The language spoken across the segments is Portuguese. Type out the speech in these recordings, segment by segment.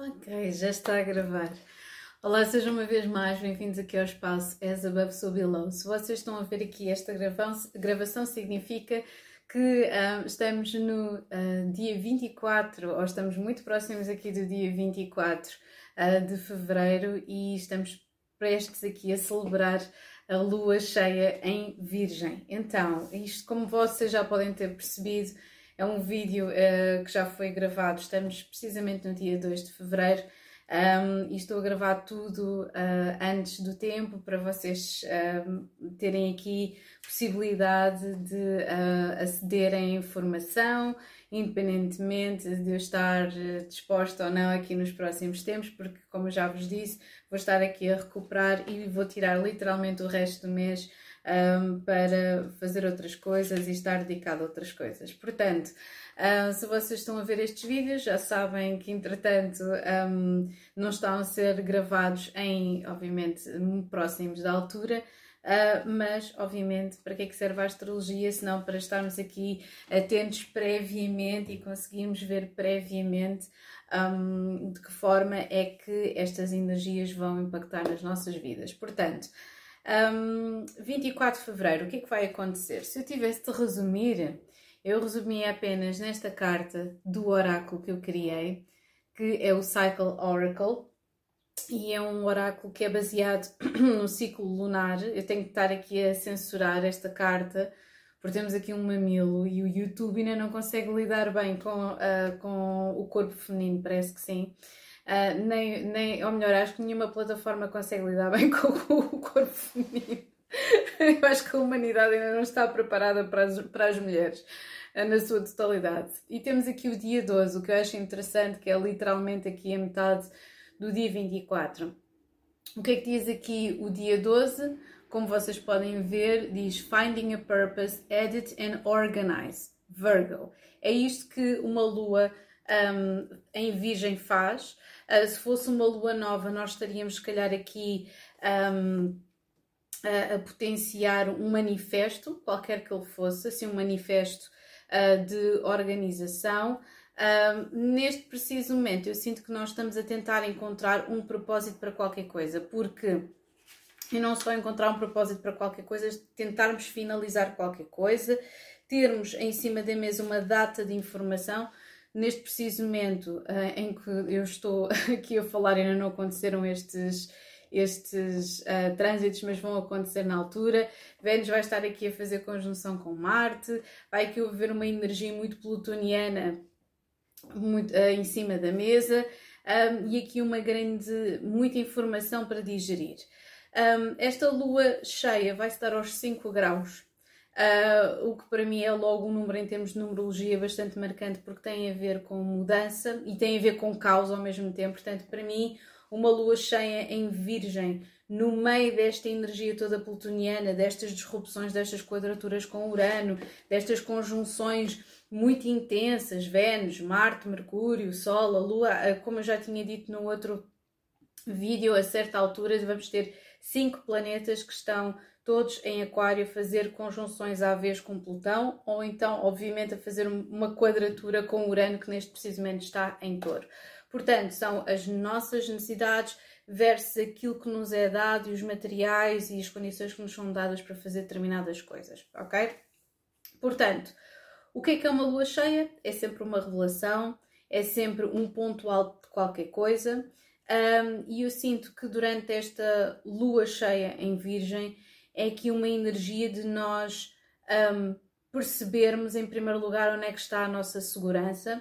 Ok, já está a gravar. Olá, sejam uma vez mais bem-vindos aqui ao espaço As Above So Below. Se vocês estão a ver aqui esta gravação, gravação significa que uh, estamos no uh, dia 24, ou estamos muito próximos aqui do dia 24 uh, de fevereiro e estamos prestes aqui a celebrar a lua cheia em Virgem. Então, isto, como vocês já podem ter percebido, é um vídeo uh, que já foi gravado, estamos precisamente no dia 2 de fevereiro um, e estou a gravar tudo uh, antes do tempo para vocês uh, terem aqui possibilidade de uh, acederem à informação, independentemente de eu estar disposta ou não aqui nos próximos tempos, porque, como eu já vos disse, vou estar aqui a recuperar e vou tirar literalmente o resto do mês um, para fazer outras coisas e estar dedicado a outras coisas. Portanto, uh, se vocês estão a ver estes vídeos, já sabem que, entretanto, um, não estão a ser gravados em, obviamente, próximos da altura. Uh, mas, obviamente, para que é que serve a astrologia se não para estarmos aqui atentos previamente e conseguirmos ver previamente um, de que forma é que estas energias vão impactar nas nossas vidas. Portanto, um, 24 de fevereiro, o que é que vai acontecer? Se eu tivesse de resumir, eu resumi apenas nesta carta do oráculo que eu criei, que é o Cycle Oracle, e é um oráculo que é baseado no ciclo lunar. Eu tenho que estar aqui a censurar esta carta, porque temos aqui um mamilo e o YouTube ainda não consegue lidar bem com, uh, com o corpo feminino, parece que sim. Uh, nem, nem, ou melhor, acho que nenhuma plataforma consegue lidar bem com, o corpo feminino. Eu acho que a humanidade ainda não está preparada para as, para as mulheres uh, na sua totalidade. E temos aqui o dia 12, o que eu acho interessante, que é literalmente aqui a metade do dia 24. O que é que diz aqui o dia 12? Como vocês podem ver, diz Finding a Purpose, Edit and Organize, Virgo. É isto que uma lua um, em Virgem faz. Uh, se fosse uma lua nova, nós estaríamos, se calhar, aqui um, a, a, potenciar um manifesto, qualquer que ele fosse, assim, um manifesto uh, de organização. Uh, neste preciso momento, eu sinto que nós estamos a tentar encontrar um propósito para qualquer coisa, porque e não só encontrar um propósito para qualquer coisa, tentarmos finalizar qualquer coisa, termos em cima da mesa uma data de informação neste preciso momento uh, em que eu estou aqui a falar, ainda não aconteceram estes, estes uh, trânsitos, mas vão acontecer na altura. Vênus vai estar aqui a fazer conjunção com Marte, vai aqui haver uma energia muito plutoniana muito, uh, em cima da mesa um, e aqui uma grande, muita informação para digerir. Um, esta lua cheia vai estar aos 5 graus Uh, o que para mim é logo um número em termos de numerologia bastante marcante porque tem a ver com mudança e tem a ver com caos ao mesmo tempo. Portanto, para mim, uma lua cheia em Virgem, no meio desta energia toda plutoniana, destas disrupções, destas quadraturas com Urano, destas conjunções muito intensas, Vênus, Marte, Mercúrio, Sol, a Lua, ah, como eu já tinha dito no outro vídeo, a certa altura vamos ter cinco planetas que estão todos em Aquário a fazer conjunções à vez com Plutão, ou então, obviamente, a fazer uma quadratura com Urano, que neste preciso momento está em Touro. Portanto, são as nossas necessidades versus aquilo que nos é dado e os materiais e as condições que nos são dadas para fazer determinadas coisas, ok? Portanto, o que é que é uma lua cheia? É sempre uma revelação, é sempre um ponto alto de qualquer coisa. Um, e eu sinto que durante esta lua cheia em Virgem é aqui uma energia de nós um, percebermos, em primeiro lugar, onde é que está a nossa segurança,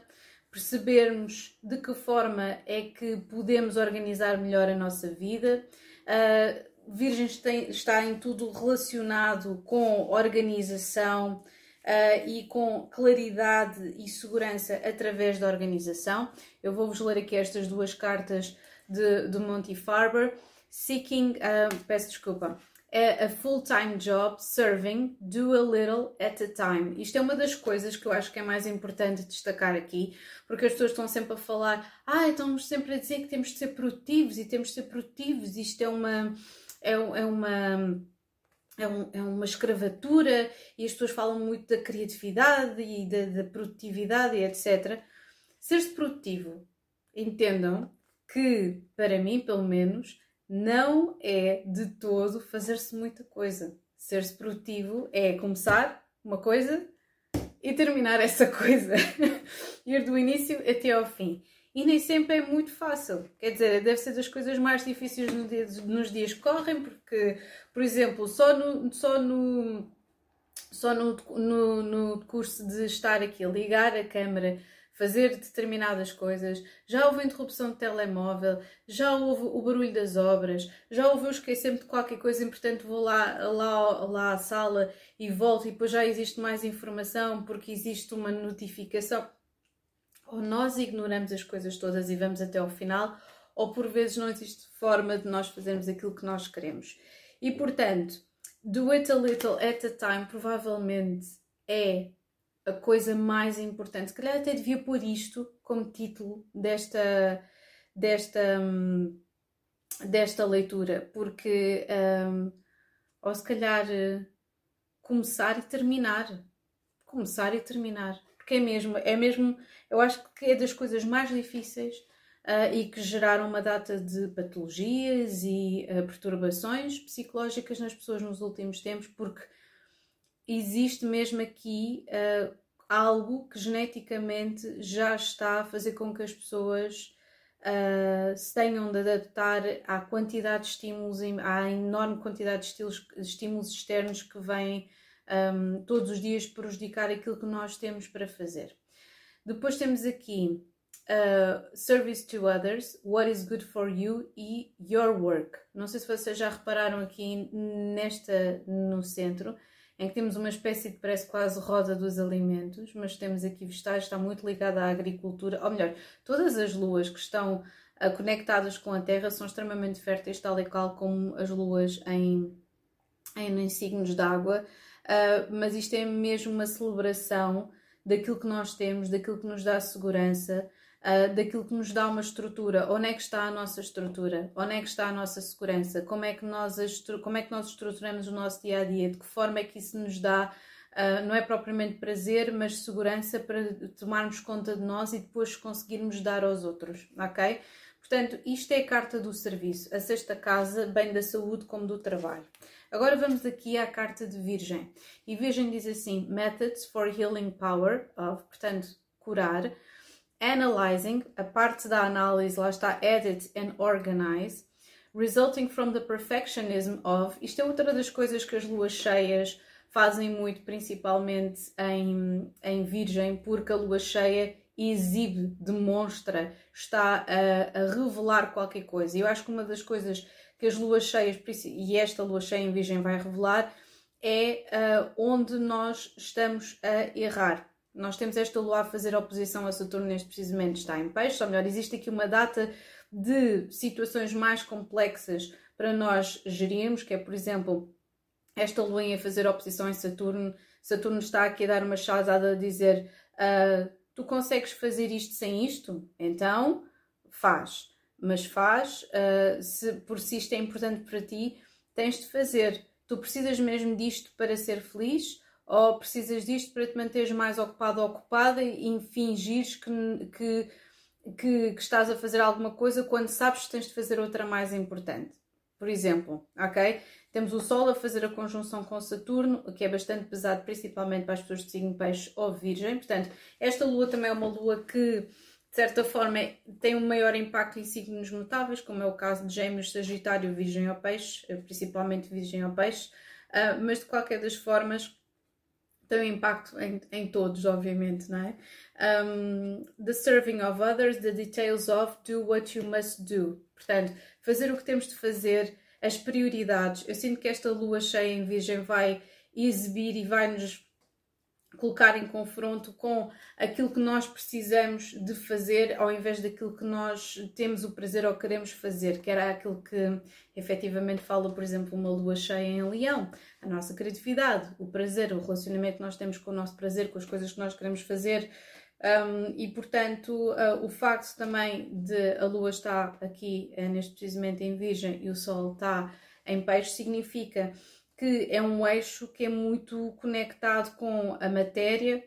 percebermos de que forma é que podemos organizar melhor a nossa vida. Uh, Virgem tem, está em tudo relacionado com organização uh, e com claridade e segurança através da organização. Eu vou-vos ler aqui estas duas cartas de, de Monty Farber. Seeking, uh, peço desculpa, é a full-time job serving, do a little at a time. Isto é uma das coisas que eu acho que é mais importante destacar aqui, porque as pessoas estão sempre a falar, ah, estamos sempre a dizer que temos de ser produtivos e temos de ser produtivos, isto é uma. É, é uma é, um, é, uma escravatura e as pessoas falam muito da criatividade e da, da produtividade e etc. Ser-se produtivo, entendam que, para mim, pelo menos, não é de todo fazer-se muita coisa. Ser-se produtivo é começar uma coisa e terminar essa coisa. Ir do início até ao fim. E nem sempre é muito fácil. Quer dizer, deve ser das coisas mais difíceis nos dias que correm, porque, por exemplo, só no, só no, só no, no, no curso de estar aqui a ligar a câmera fazer determinadas coisas, já houve interrupção de telemóvel, já houve o barulho das obras, já houve eu esquecer-me de qualquer coisa importante, vou lá, lá, lá à sala e volto e depois já existe mais informação porque existe uma notificação. Ou nós ignoramos as coisas todas e vamos até ao final, ou por vezes não existe forma de nós fazermos aquilo que nós queremos. E portanto, do it a little at a time provavelmente é a coisa mais importante. Se calhar até devia pôr isto como título desta, desta, hum, desta leitura, porque. Um, ou se calhar começar e terminar. Começar e terminar. Porque é mesmo, é mesmo, eu acho que é das coisas mais difíceis uh, e que geraram uma data de patologias e uh, perturbações psicológicas nas pessoas nos últimos tempos, porque existe mesmo aqui uh, algo que geneticamente já está a fazer com que as pessoas uh, se tenham de adaptar à quantidade de estímulos, à enorme quantidade de, estímulos externos que vêm um, todos os dias prejudicar aquilo que nós temos para fazer. Depois temos aqui uh, Service to Others, What is Good for You e Your Work. Não sei se vocês já repararam aqui nesta no centro em que temos uma espécie de parece quase roda dos alimentos, mas temos aqui vegetais, está muito ligada à agricultura, ou melhor, todas as luas que estão uh, conectadas com a Terra são extremamente férteis, tal e qual como as luas em, em, em signos d'água, uh, mas isto é mesmo uma celebração daquilo que nós temos, daquilo que nos dá segurança, uh, daquilo que nos dá uma estrutura. Onde é que está a nossa estrutura? Onde é que está a nossa segurança? Como é que nós, como é que nós estruturamos o nosso dia a dia? De que forma é que isso nos dá, uh, não é propriamente prazer, mas segurança para tomarmos conta de nós e depois conseguirmos dar aos outros, ok? Portanto, isto é a carta do serviço, a sexta casa, bem da saúde como do trabalho. Agora vamos aqui à carta de Virgem. E Virgem diz assim: Methods for Healing Power of, portanto, curar, analyzing, a parte da análise, lá está edit and organize, resulting from the perfectionism of. Isto é outra das coisas que as luas cheias fazem muito, principalmente em, em Virgem, porque a lua cheia exibe, demonstra, está a, a revelar qualquer coisa. E eu acho que uma das coisas que as luas cheias, e esta lua cheia em Virgem vai revelar, é uh, onde nós estamos a errar nós temos esta lua a fazer oposição a Saturno neste precisamente está em peixe, ou melhor, existe aqui uma data de situações mais complexas para nós gerirmos, que é, por exemplo, esta lua a fazer oposição em Saturno, Saturno está aqui a dar uma chazada a dizer uh, tu consegues fazer isto sem isto? Então, faz. Mas faz, uh, se por si isto é importante para ti, tens de fazer. Tu precisas mesmo disto para ser feliz? Ou precisas disto para te manteres mais ocupado ou ocupada e fingires que, que, que, que, estás a fazer alguma coisa quando sabes que tens de fazer outra mais importante. Por exemplo, ok? Temos o Sol a fazer a conjunção com Saturno, o que é bastante pesado, principalmente para as pessoas de signo peixe ou virgem. Portanto, esta lua também é uma lua que, de certa forma, tem um maior impacto em signos notáveis, como é o caso de Gêmeos, Sagitário, Virgem ou Peixe, principalmente Virgem ou Peixe. Uh, mas de qualquer das formas, tem um impacto em, em todos, obviamente, não é? Um, the serving of others, the details of, do what you must do. Portanto, fazer o que temos de fazer, as prioridades. Eu sinto que esta lua cheia em Virgem vai exibir e vai nos colocar em confronto com aquilo que nós precisamos de fazer ao invés daquilo que nós temos o prazer ou queremos fazer, que era aquilo que efetivamente fala, por exemplo, uma lua cheia em leão, a nossa criatividade, o prazer, o relacionamento que nós temos com o nosso prazer, com as coisas que nós queremos fazer. Um, e portanto, uh, o facto também de a lua estar aqui uh, neste precisamente em Virgem e o Sol está em Peixe significa que é um eixo que é muito conectado com a matéria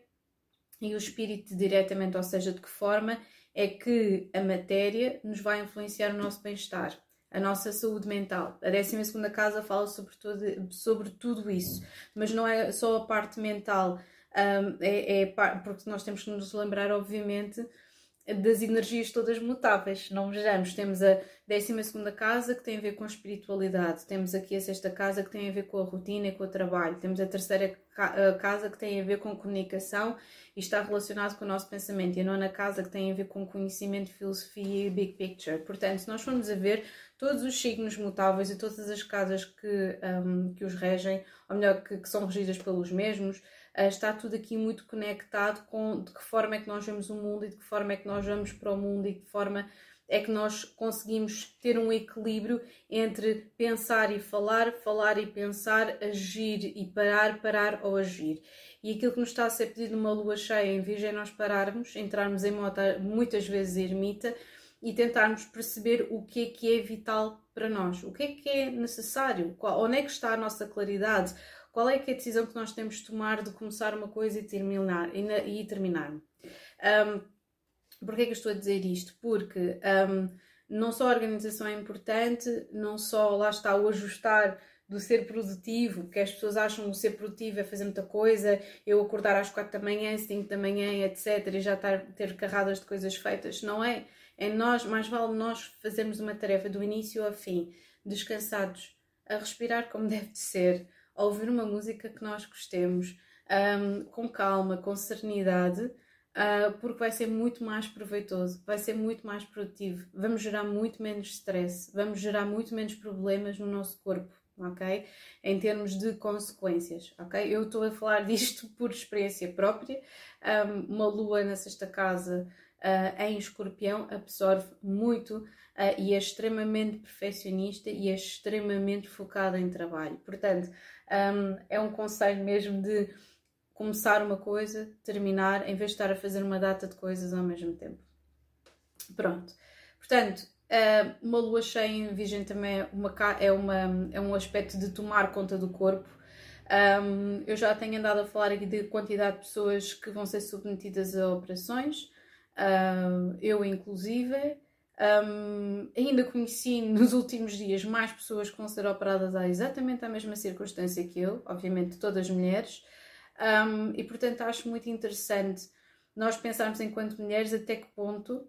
e o espírito diretamente, ou seja, de que forma é que a matéria nos vai influenciar o nosso bem-estar, a nossa saúde mental. A 12 casa fala sobre, todo, sobre tudo isso, mas não é só a parte mental, um, é, é, porque nós temos que nos lembrar, obviamente, das energias todas mutáveis. Não vejamos, temos a 12 casa que tem a ver com a espiritualidade, temos aqui a sexta casa que tem a ver com a rotina e com o trabalho, temos a terceira casa que tem a ver com comunicação e está relacionado com o nosso pensamento, e a nona casa que tem a ver com conhecimento, filosofia e big picture. Portanto, se nós formos a ver todos os signos mutáveis e todas as casas que, um, que os regem, ou melhor, que, que são regidas pelos mesmos, está tudo aqui muito conectado com de que forma é que nós vemos o mundo e de que forma é que nós vamos para o mundo e de que forma é que nós conseguimos ter um equilíbrio entre pensar e falar, falar e pensar, agir e parar, parar ou agir. E aquilo que nos está a ser pedido numa lua cheia, em virgem, é nós pararmos, entrarmos em moto muitas vezes ermita e tentarmos perceber o que é que é vital para nós, o que é que é necessário, qual, onde é que está a nossa claridade, qual é que é a decisão que nós temos de tomar de começar uma coisa e terminar. E, e terminar. Um, Porquê é que eu estou a dizer isto? Porque um, não só a organização é importante, não só lá está o ajustar do ser produtivo, que as pessoas acham que o ser produtivo é fazer muita coisa, eu acordar às 4 da manhã, 5 da manhã, etc., e já estar, ter carradas de coisas feitas. Não é. É nós, mais vale nós fazermos uma tarefa do início ao fim, descansados, a respirar como deve de ser, ouvir uma música que nós gostemos, um, com calma, com serenidade, uh, porque vai ser muito mais proveitoso, vai ser muito mais produtivo, vamos gerar muito menos stress, vamos gerar muito menos problemas no nosso corpo, ok? Em termos de consequências, ok? Eu estou a falar disto por experiência própria, um, uma lua na sexta casa uh, em escorpião absorve muito uh, e é extremamente perfeccionista e é extremamente focada em trabalho. Portanto, um, é um conselho mesmo de começar uma coisa, terminar, em vez de estar a fazer uma data de coisas ao mesmo tempo. Pronto. Portanto, ah, uma lua cheia em Virgem também é, uma, é, uma, é um aspecto de tomar conta do corpo. Um, eu já tenho andado a falar aqui de quantidade de pessoas que vão ser submetidas a operações, um, eu inclusive. Um, ainda conheci nos últimos dias mais pessoas que vão ser operadas há exatamente a mesma circunstância que eu, obviamente todas mulheres, um, e portanto acho muito interessante nós pensarmos enquanto mulheres até que ponto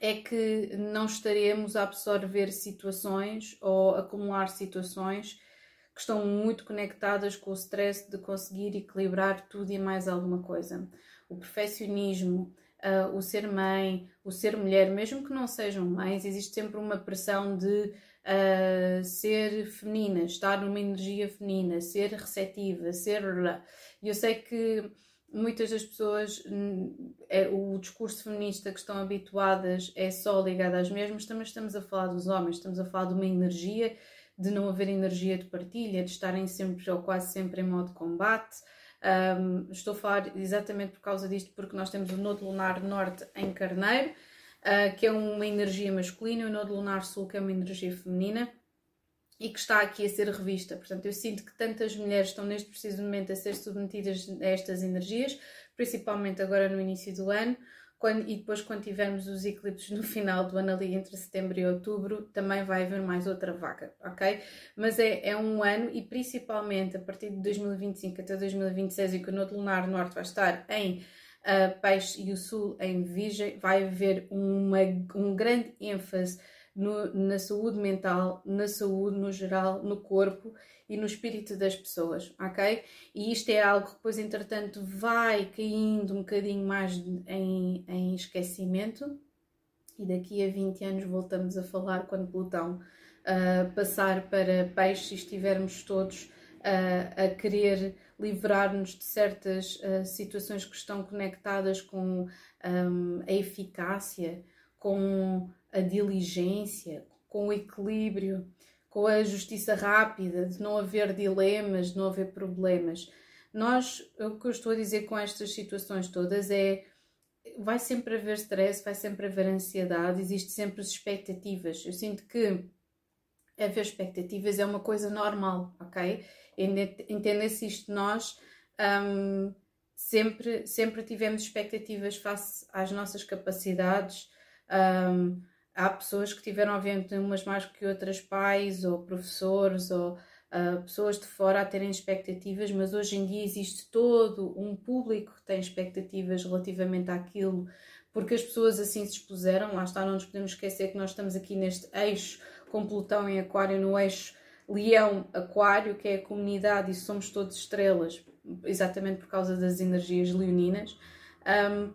é que não estaremos a absorver situações ou acumular situações que estão muito conectadas com o stress de conseguir equilibrar tudo e mais alguma coisa. O perfeccionismo, uh, o ser mãe, o ser mulher, mesmo que não sejam mães, existe sempre uma pressão de uh, ser feminina, estar numa energia feminina, ser receptiva, ser. E eu sei que muitas das pessoas, hum, é, o discurso feminista que estão habituadas é só ligado às mesmas, também estamos a falar dos homens, estamos a falar de uma energia, de não haver energia de partilha, de estarem sempre ou quase sempre em modo combate. Um, estou a falar exatamente por causa disto, porque nós temos o Nodo Lunar Norte em Carneiro, uh, que é uma energia masculina, e o Nodo Lunar Sul, que é uma energia feminina e que está aqui a ser revista. Portanto, eu sinto que tantas mulheres estão neste preciso momento a ser submetidas a estas energias, principalmente agora no início do ano, quando, e depois quando tivermos os eclipses no final do ano ali entre setembro e outubro, também vai haver mais outra vaga, ok? Mas é, é um ano e principalmente a partir de 2025 até 2026 e que o Nodo Lunar Norte vai estar em uh, Peixe e o Sul em Virgem, vai haver uma, um grande ênfase no, na saúde mental, na saúde no geral, no corpo e no espírito das pessoas, ok? E isto é algo que depois, entretanto, vai caindo um bocadinho mais em, em esquecimento e daqui a 20 anos voltamos a falar quando Plutão uh, passar para peixe e estivermos todos uh, a querer livrar-nos de certas uh, situações que estão conectadas com um, a eficácia, com a diligência, com o equilíbrio, com a justiça rápida, de não haver dilemas, de não haver problemas. Nós, o que eu estou a dizer com estas situações todas é vai sempre haver stress, vai sempre haver ansiedade, existe sempre as expectativas. Eu sinto que haver expectativas é uma coisa normal, ok? Entender-se isto nós um, sempre, sempre tivemos expectativas face às nossas capacidades. Um, há pessoas que tiveram, obviamente, umas mais que outras pais ou professores ou uh, pessoas de fora a terem expectativas, mas hoje em dia existe todo um público que tem expectativas relativamente àquilo, porque as pessoas assim se expuseram. Lá está, não nos podemos esquecer que nós estamos aqui neste eixo com Plutão em Aquário, no eixo Leão-Aquário, que é a comunidade, e somos todos estrelas, exatamente por causa das energias leoninas. Um,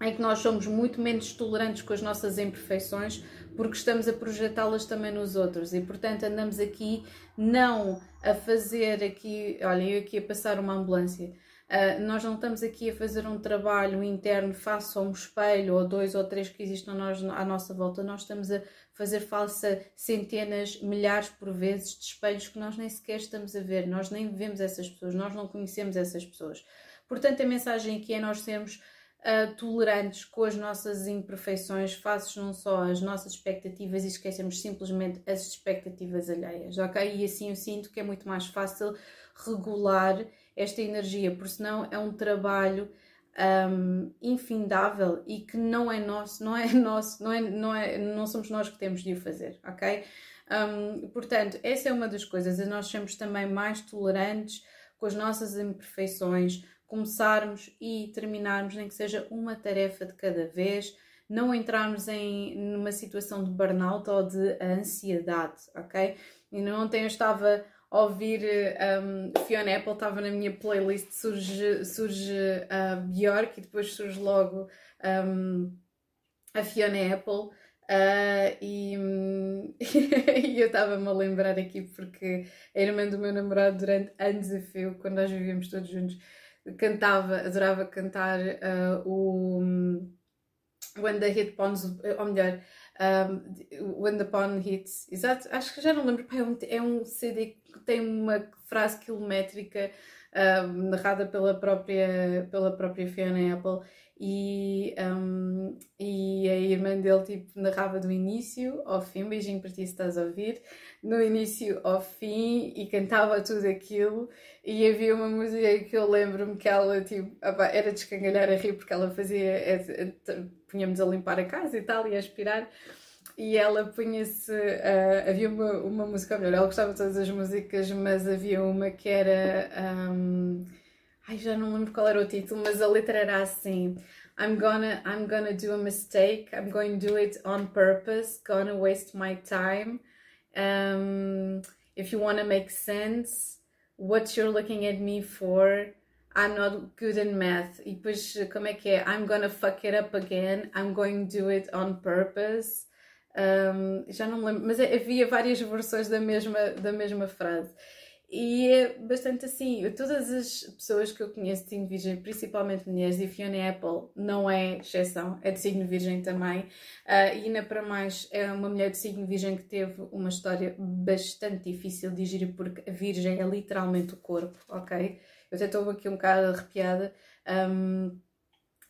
em que nós somos muito menos tolerantes com as nossas imperfeições porque estamos a projetá-las também nos outros. E portanto andamos aqui não a fazer aqui, olha, eu aqui a passar uma ambulância, uh, nós não estamos aqui a fazer um trabalho interno face a um espelho ou dois ou três que existem nós, à nossa volta, nós estamos a fazer falsa centenas, milhares por vezes de espelhos que nós nem sequer estamos a ver, nós nem vemos essas pessoas, nós não conhecemos essas pessoas. Portanto, a mensagem aqui é nós sermos uh, tolerantes com as nossas imperfeições, face não só às nossas expectativas e esquecemos simplesmente as expectativas alheias, ok? E assim eu sinto que é muito mais fácil regular esta energia, porque senão é um trabalho um, infindável e que não é nosso, não é nosso, não, é, não, é, não somos nós que temos de o fazer, ok? Um, portanto, essa é uma das coisas, nós sermos também mais tolerantes com as nossas imperfeições, começarmos e terminarmos, nem que seja uma tarefa de cada vez, não entrarmos em numa situação de burnout ou de ansiedade, ok? E ontem eu estava a ouvir um, Fiona Apple, estava na minha playlist, surge, surge a Björk e depois surge logo um, a Fiona Apple. Uh, e, e, eu estava-me a lembrar aqui porque a irmã do meu namorado durante anos a fio, quando nós vivíamos todos juntos, cantava, adorava cantar uh, o When the Hit Pawns, ou melhor, um, When the Pawn Hits, exato, acho que já não lembro, é um, é CD que tem uma frase quilométrica um, narrada pela própria, pela própria Fiona Apple e, um, e a irmã dele tipo, narrava do início ao fim, beijinho para ti se estás a ouvir, no início ao fim e cantava tudo aquilo e havia uma música que eu lembro-me que ela tipo, era de escangalhar a rir porque ela fazia, é, punha-nos a limpar a casa e tal e a aspirar e ela punha-se. Uh, havia uma, uma música, melhor, ela gostava de todas as músicas, mas havia uma que era. Um, ai, já não lembro qual era o título, mas a letra era assim: I'm gonna, I'm gonna do a mistake, I'm going to do it on purpose, gonna waste my time. Um, if you wanna make sense, what you're looking at me for. I'm not good in math. E depois, como é que é? I'm gonna fuck it up again. I'm going to do it on purpose. Um, já não me lembro, mas havia várias versões da mesma, da mesma frase. E é bastante assim. Todas as pessoas que eu conheço de signo virgem, principalmente mulheres, e Fiona Apple não é exceção, é de signo virgem também. Uh, e ainda para mais, é uma mulher de signo virgem que teve uma história bastante difícil de gerir, porque a virgem é literalmente o corpo, ok? Eu até estou aqui um bocado arrepiada. Um,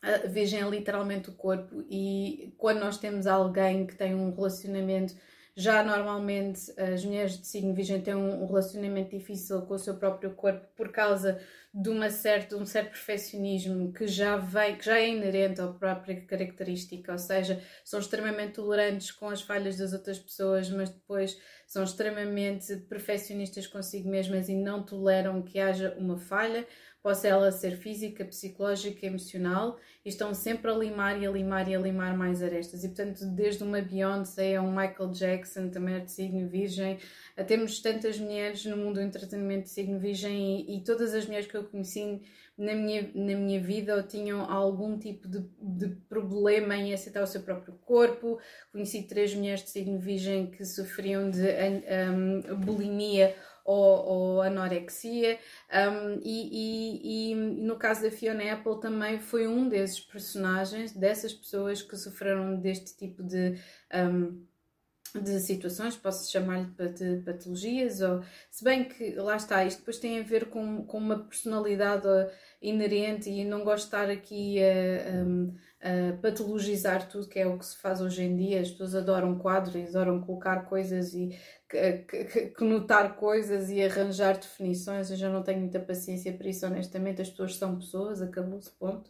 a virgem é literalmente o corpo e quando nós temos alguém que tem um relacionamento já normalmente as mulheres de signo virgem têm um relacionamento difícil com o seu próprio corpo por causa de, uma certa, um certo perfeccionismo que já vem, que já é inerente à própria característica, ou seja, são extremamente tolerantes com as falhas das outras pessoas, mas depois são extremamente perfeccionistas consigo mesmas e não toleram que haja uma falha possa ela ser física, psicológica, emocional, e estão sempre a limar e a limar e a limar mais arestas. E portanto, desde uma Beyoncé a um Michael Jackson, também é de signo virgem, temos tantas mulheres no mundo do entretenimento de signo virgem e, e todas as mulheres que eu conheci na minha, na minha vida ou tinham algum tipo de, de problema em aceitar o seu próprio corpo. Conheci três mulheres de signo virgem que sofriam de um, bulimia ou, ou anorexia. Um, e, e, e, no caso da Fiona Apple também foi um desses personagens, dessas pessoas que sofreram deste tipo de. Um, de situações, posso chamar-lhe de patologias, ou se bem que lá está, isto depois tem a ver com, com uma personalidade inerente e não gosto de estar aqui a, uh, patologizar tudo, que é o que se faz hoje em dia. As pessoas adoram quadros adoram colocar coisas e notar coisas e arranjar definições. Eu já não tenho muita paciência para isso, honestamente. As pessoas são pessoas, acabou-se, ponto.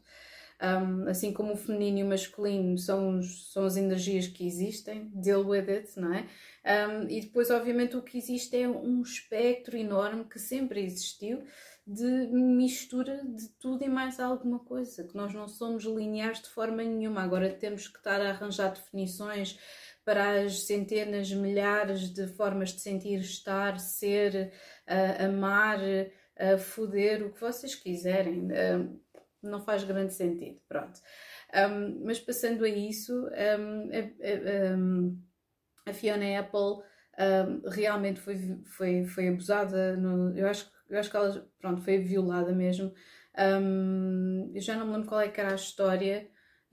Um, assim como o feminino e o masculino são, os, são as energias que existem, deal with it, não é? Um, e depois, obviamente, o que existe é um espectro enorme que sempre existiu de mistura de tudo e mais alguma coisa, que nós não somos lineares de forma nenhuma. Agora temos que estar a arranjar definições para as centenas, milhares de formas de sentir, estar, ser, uh, amar, uh, foder, o que vocês quiserem. Uh, não faz grande sentido, pronto. Um, mas passando a isso, um, a, um, a, Fiona Apple realmente foi, foi, foi abusada, no, eu, acho, eu acho que ela pronto, foi violada mesmo. eu já não me lembro qual é que era a história,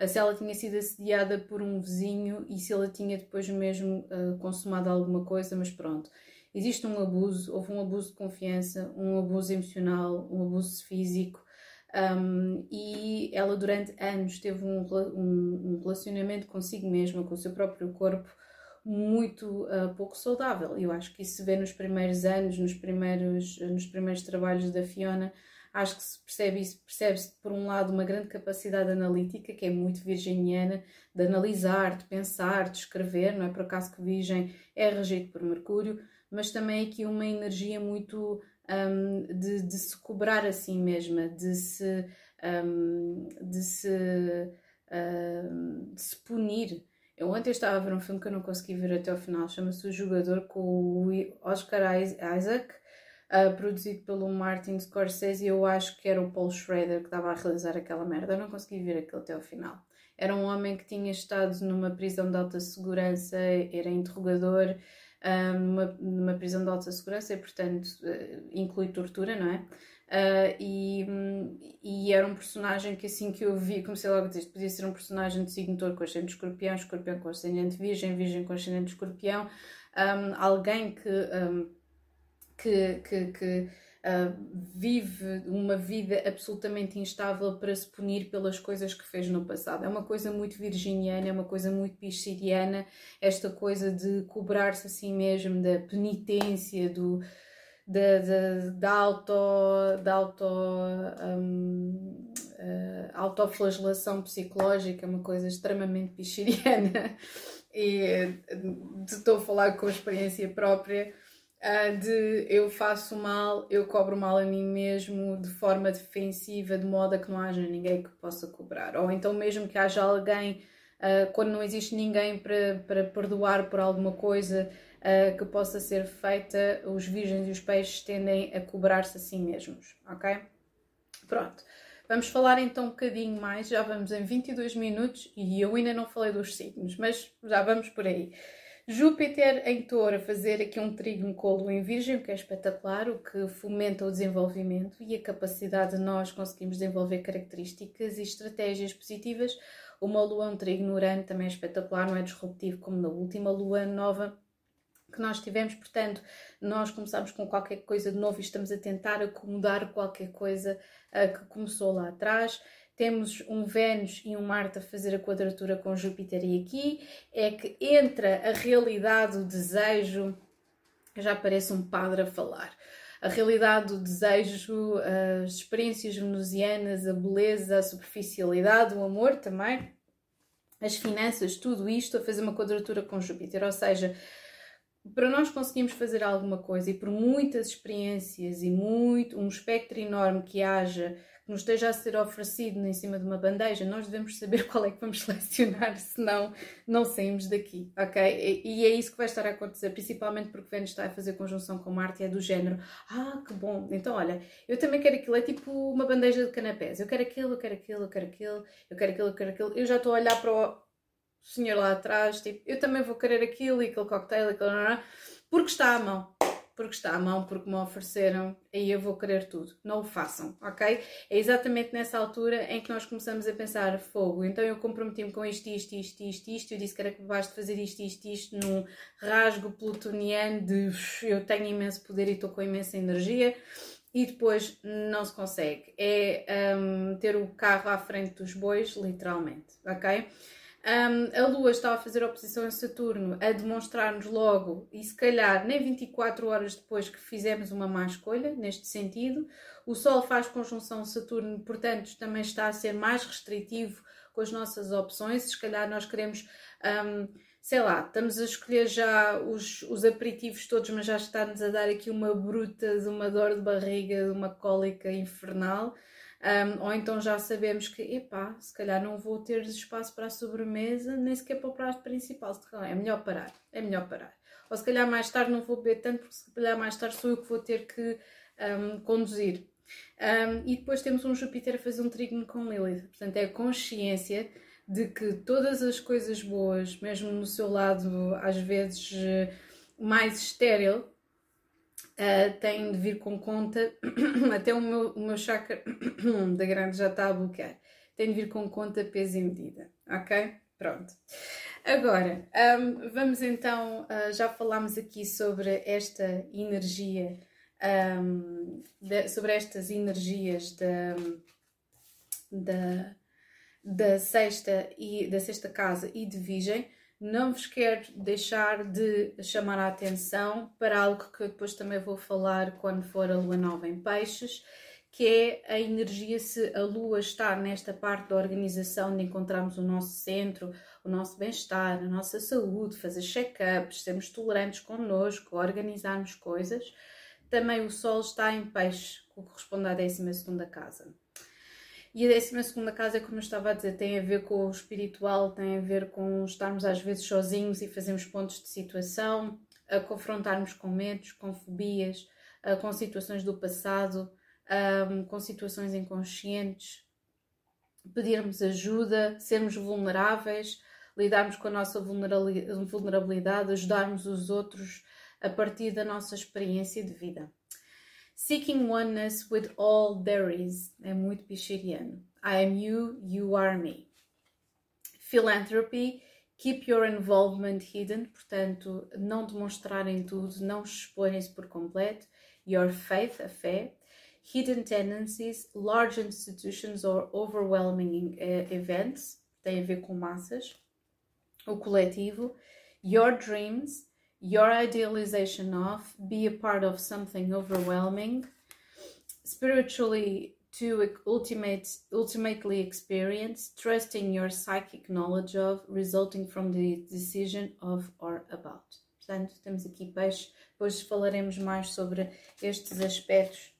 se ela tinha sido assediada por um vizinho e se ela tinha depois mesmo uh, consumado alguma coisa, mas pronto. Existe um abuso, houve um abuso de confiança, um abuso emocional, um abuso físico, um, e ela durante anos teve um, um, um, relacionamento consigo mesma, com o seu próprio corpo, muito uh, pouco saudável. Eu acho que isso se vê nos primeiros anos, nos primeiros, nos primeiros trabalhos da Fiona. Acho que se percebe isso, percebe-se por um lado uma grande capacidade analítica, que é muito virginiana, de analisar, de pensar, de escrever, não é por acaso que Virgem é regido por Mercúrio, mas também aqui uma energia muito um, de, de, se cobrar a si mesma, de se, um, de se, um, de se punir. Eu ontem estava a ver um filme que eu não consegui ver até o final, chama-se O Jogador, com o Oscar Isaac, uh, produzido pelo Martin Scorsese, e eu acho que era o Paul Schrader que estava a realizar aquela merda. Eu não consegui ver aquilo até o final. Era um homem que tinha estado numa prisão de alta segurança, era interrogador numa, numa prisão de alta segurança e, portanto, uh, inclui tortura, não é? Uh, e, e, era um personagem que assim que eu vi, comecei logo a dizer, podia ser um personagem de signo touro com ascendente escorpião, escorpião com ascendente virgem, virgem com ascendente escorpião, um, alguém que, um, que, que, que uh, vive uma vida absolutamente instável para se punir pelas coisas que fez no passado. É uma coisa muito virginiana, é uma coisa muito piscidiana, esta coisa de cobrar-se a si mesmo, da penitência, do, da, da, da auto, da auto, um, uh, autoflagelação psicológica, é uma coisa extremamente piscidiana. E eh, estou a falar com experiência própria de eu faço mal, eu cobro mal a mim mesmo de forma defensiva, de modo a que não haja ninguém que possa cobrar. Ou então, mesmo que haja alguém, uh, quando não existe ninguém para, para perdoar por alguma coisa uh, que possa ser feita, os virgens e os peixes tendem a cobrar-se a si mesmos, ok? Pronto. Vamos falar então um bocadinho mais, já vamos em 22 minutos e eu ainda não falei dos signos, mas já vamos por aí. Júpiter em touro a fazer aqui um trígono com a lua em virgem, que é espetacular, o que fomenta o desenvolvimento e a capacidade de nós conseguirmos desenvolver características e estratégias positivas. Uma lua um trígono urano também é espetacular, não é disruptivo como na última lua nova que nós tivemos, portanto, nós começamos com qualquer coisa de novo e estamos a tentar acomodar qualquer coisa uh, que começou lá atrás temos um Vênus e um Marte a fazer a quadratura com Júpiter e aqui é que entra a realidade, o desejo, já parece um padre a falar. A realidade, o desejo, as experiências venusianas, a beleza, a superficialidade, o amor também, as finanças, tudo isto a fazer uma quadratura com Júpiter. Ou seja, para nós conseguirmos fazer alguma coisa e por muitas experiências e muito um espectro enorme que haja nos esteja a ser oferecido em cima de uma bandeja, nós devemos saber qual é que vamos selecionar, senão não saímos daqui, ok? E, é isso que vai estar a acontecer, principalmente porque Vênus está a fazer conjunção com Marte e é do género, ah, que bom, então olha, eu também quero aquilo, é tipo uma bandeja de canapés, eu quero aquilo, eu quero aquilo, eu quero aquilo, eu quero aquilo, eu quero aquilo, eu já estou a olhar para o senhor lá atrás, tipo, eu também vou querer aquilo e aquele cocktail, aquilo, porque está à mão porque está à mão, porque me ofereceram, aí eu vou querer tudo. Não o façam, ok? É exatamente nessa altura em que nós começamos a pensar fogo. Então eu comprometi-me com isto, isto, isto, isto, isto. Eu disse que era capaz de fazer isto, isto, isto, num rasgo plutoniano de eu tenho imenso poder e estou com imensa energia. e depois não se consegue. É um, ter o carro à frente dos bois, literalmente, ok? Um, a Lua estava a fazer oposição a Saturno, a demonstrar-nos logo, e se calhar nem 24 horas depois que fizemos uma má escolha, neste sentido. O Sol faz conjunção Saturno, portanto, também está a ser mais restritivo com as nossas opções. Se calhar nós queremos. Um, sei lá, estamos a escolher já os, os aperitivos todos, mas já está-nos a dar aqui uma bruta de uma dor de barriga, de uma cólica infernal. Um, ou então já sabemos que, epá, se calhar não vou ter espaço para a sobremesa, nem sequer para o prato principal. É melhor parar, é melhor parar. Ou se calhar mais tarde não vou beber tanto, porque se calhar mais tarde sou eu que vou ter que um, conduzir. Um, e depois temos um Júpiter a fazer um trígono com Lilith. Portanto, é a consciência de que todas as coisas boas, mesmo no seu lado às vezes mais estéril, uh, de vir com conta, até o meu, o meu chakra da grande já está a bloquear, tem de vir com conta, peso e medida, ok? Pronto. Agora, um, vamos então, uh, já falámos aqui sobre esta energia, um, de, sobre estas energias da, da, da sexta e da sexta casa e de Virgem não vos quero deixar de chamar a atenção para algo que eu depois também vou falar quando for a lua nova em peixes, que é a energia se a lua está nesta parte da organização de encontrarmos o nosso centro, o nosso bem-estar, a nossa saúde, fazer check-ups, sermos tolerantes connosco, organizarmos coisas. Também o sol está em peixe, que corresponde à 12 casa. E a décima segunda casa, como eu estava a dizer, tem a ver com o espiritual, tem a ver com estarmos às vezes sozinhos e fazermos pontos de situação, a confrontarmos com medos, com fobias, com situações do passado, com situações inconscientes, pedirmos ajuda, sermos vulneráveis, lidarmos com a nossa vulnerabilidade, ajudarmos os outros a partir da nossa experiência de vida. Seeking oneness with all there is. É muito bichiriano. I am you, you are me. Philanthropy. Keep your involvement hidden. Portanto, não demonstrarem tudo, não exporem-se por completo. Your faith, a fé. Hidden tendencies, large institutions or overwhelming uh, events. Tem a ver com massas. O coletivo. Your dreams your idealization of, be a part of something overwhelming, spiritually to ultimate, ultimately experience, trusting your psychic knowledge of, resulting from the decision of or about. Portanto, temos aqui peixe, depois falaremos mais sobre estes aspectos,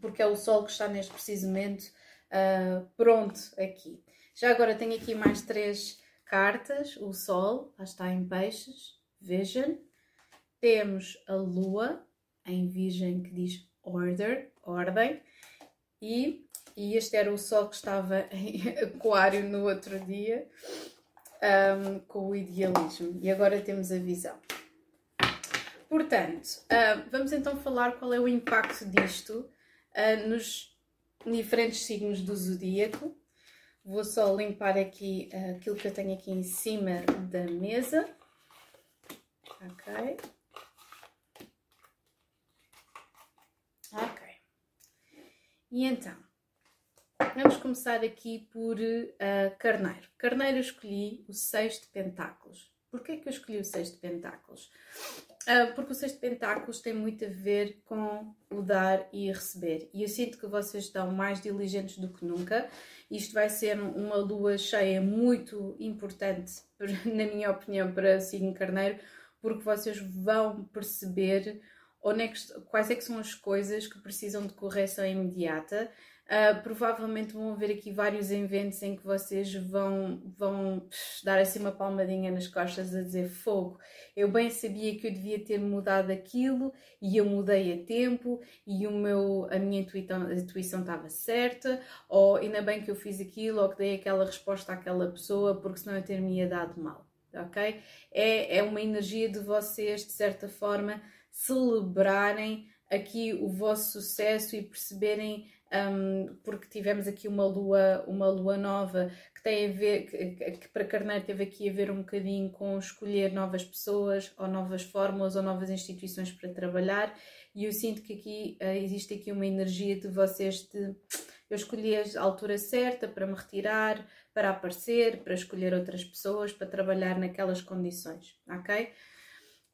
porque é o Sol que está neste preciso momento uh, pronto aqui. Já agora tenho aqui mais três cartas, o Sol, lá está em peixes, Vision. Temos a Lua em Virgem que diz Order, ordem. E, e este era o Sol que estava em Aquário no outro dia, um, com o idealismo. E agora temos a visão. Portanto, uh, vamos então falar qual é o impacto disto uh, nos diferentes signos do zodíaco. Vou só limpar aqui uh, aquilo que eu tenho aqui em cima da mesa. Ok. Ok. E então, vamos começar aqui por uh, Carneiro. Carneiro eu escolhi o seis de pentáculos. Porquê que eu escolhi o seis de pentáculos? Uh, porque o seis de pentáculos tem muito a ver com o dar e receber. E eu sinto que vocês estão mais diligentes do que nunca. Isto vai ser uma lua cheia muito importante, na minha opinião, para o signo carneiro, porque vocês vão perceber onde é que, quais é que são as coisas que precisam de correção imediata. Uh, provavelmente vão haver aqui vários eventos em que vocês vão, vão pff, dar assim uma palmadinha nas costas a dizer fogo. Eu bem sabia que eu devia ter mudado aquilo e eu mudei a tempo e o meu, a minha intuição estava certa, ou ainda bem que eu fiz aquilo ou que dei aquela resposta àquela pessoa porque senão eu ter-me dado mal ok? É, é uma energia de vocês, de certa forma, celebrarem aqui o vosso sucesso e perceberem um, porque tivemos aqui uma lua, uma lua nova que tem a ver, que, que para Carneiro teve aqui a ver um bocadinho com escolher novas pessoas ou novas fórmulas ou novas instituições para trabalhar e eu sinto que aqui uh, existe aqui uma energia de vocês de eu escolhi a altura certa para me retirar, para aparecer, para escolher outras pessoas, para trabalhar naquelas condições, ok?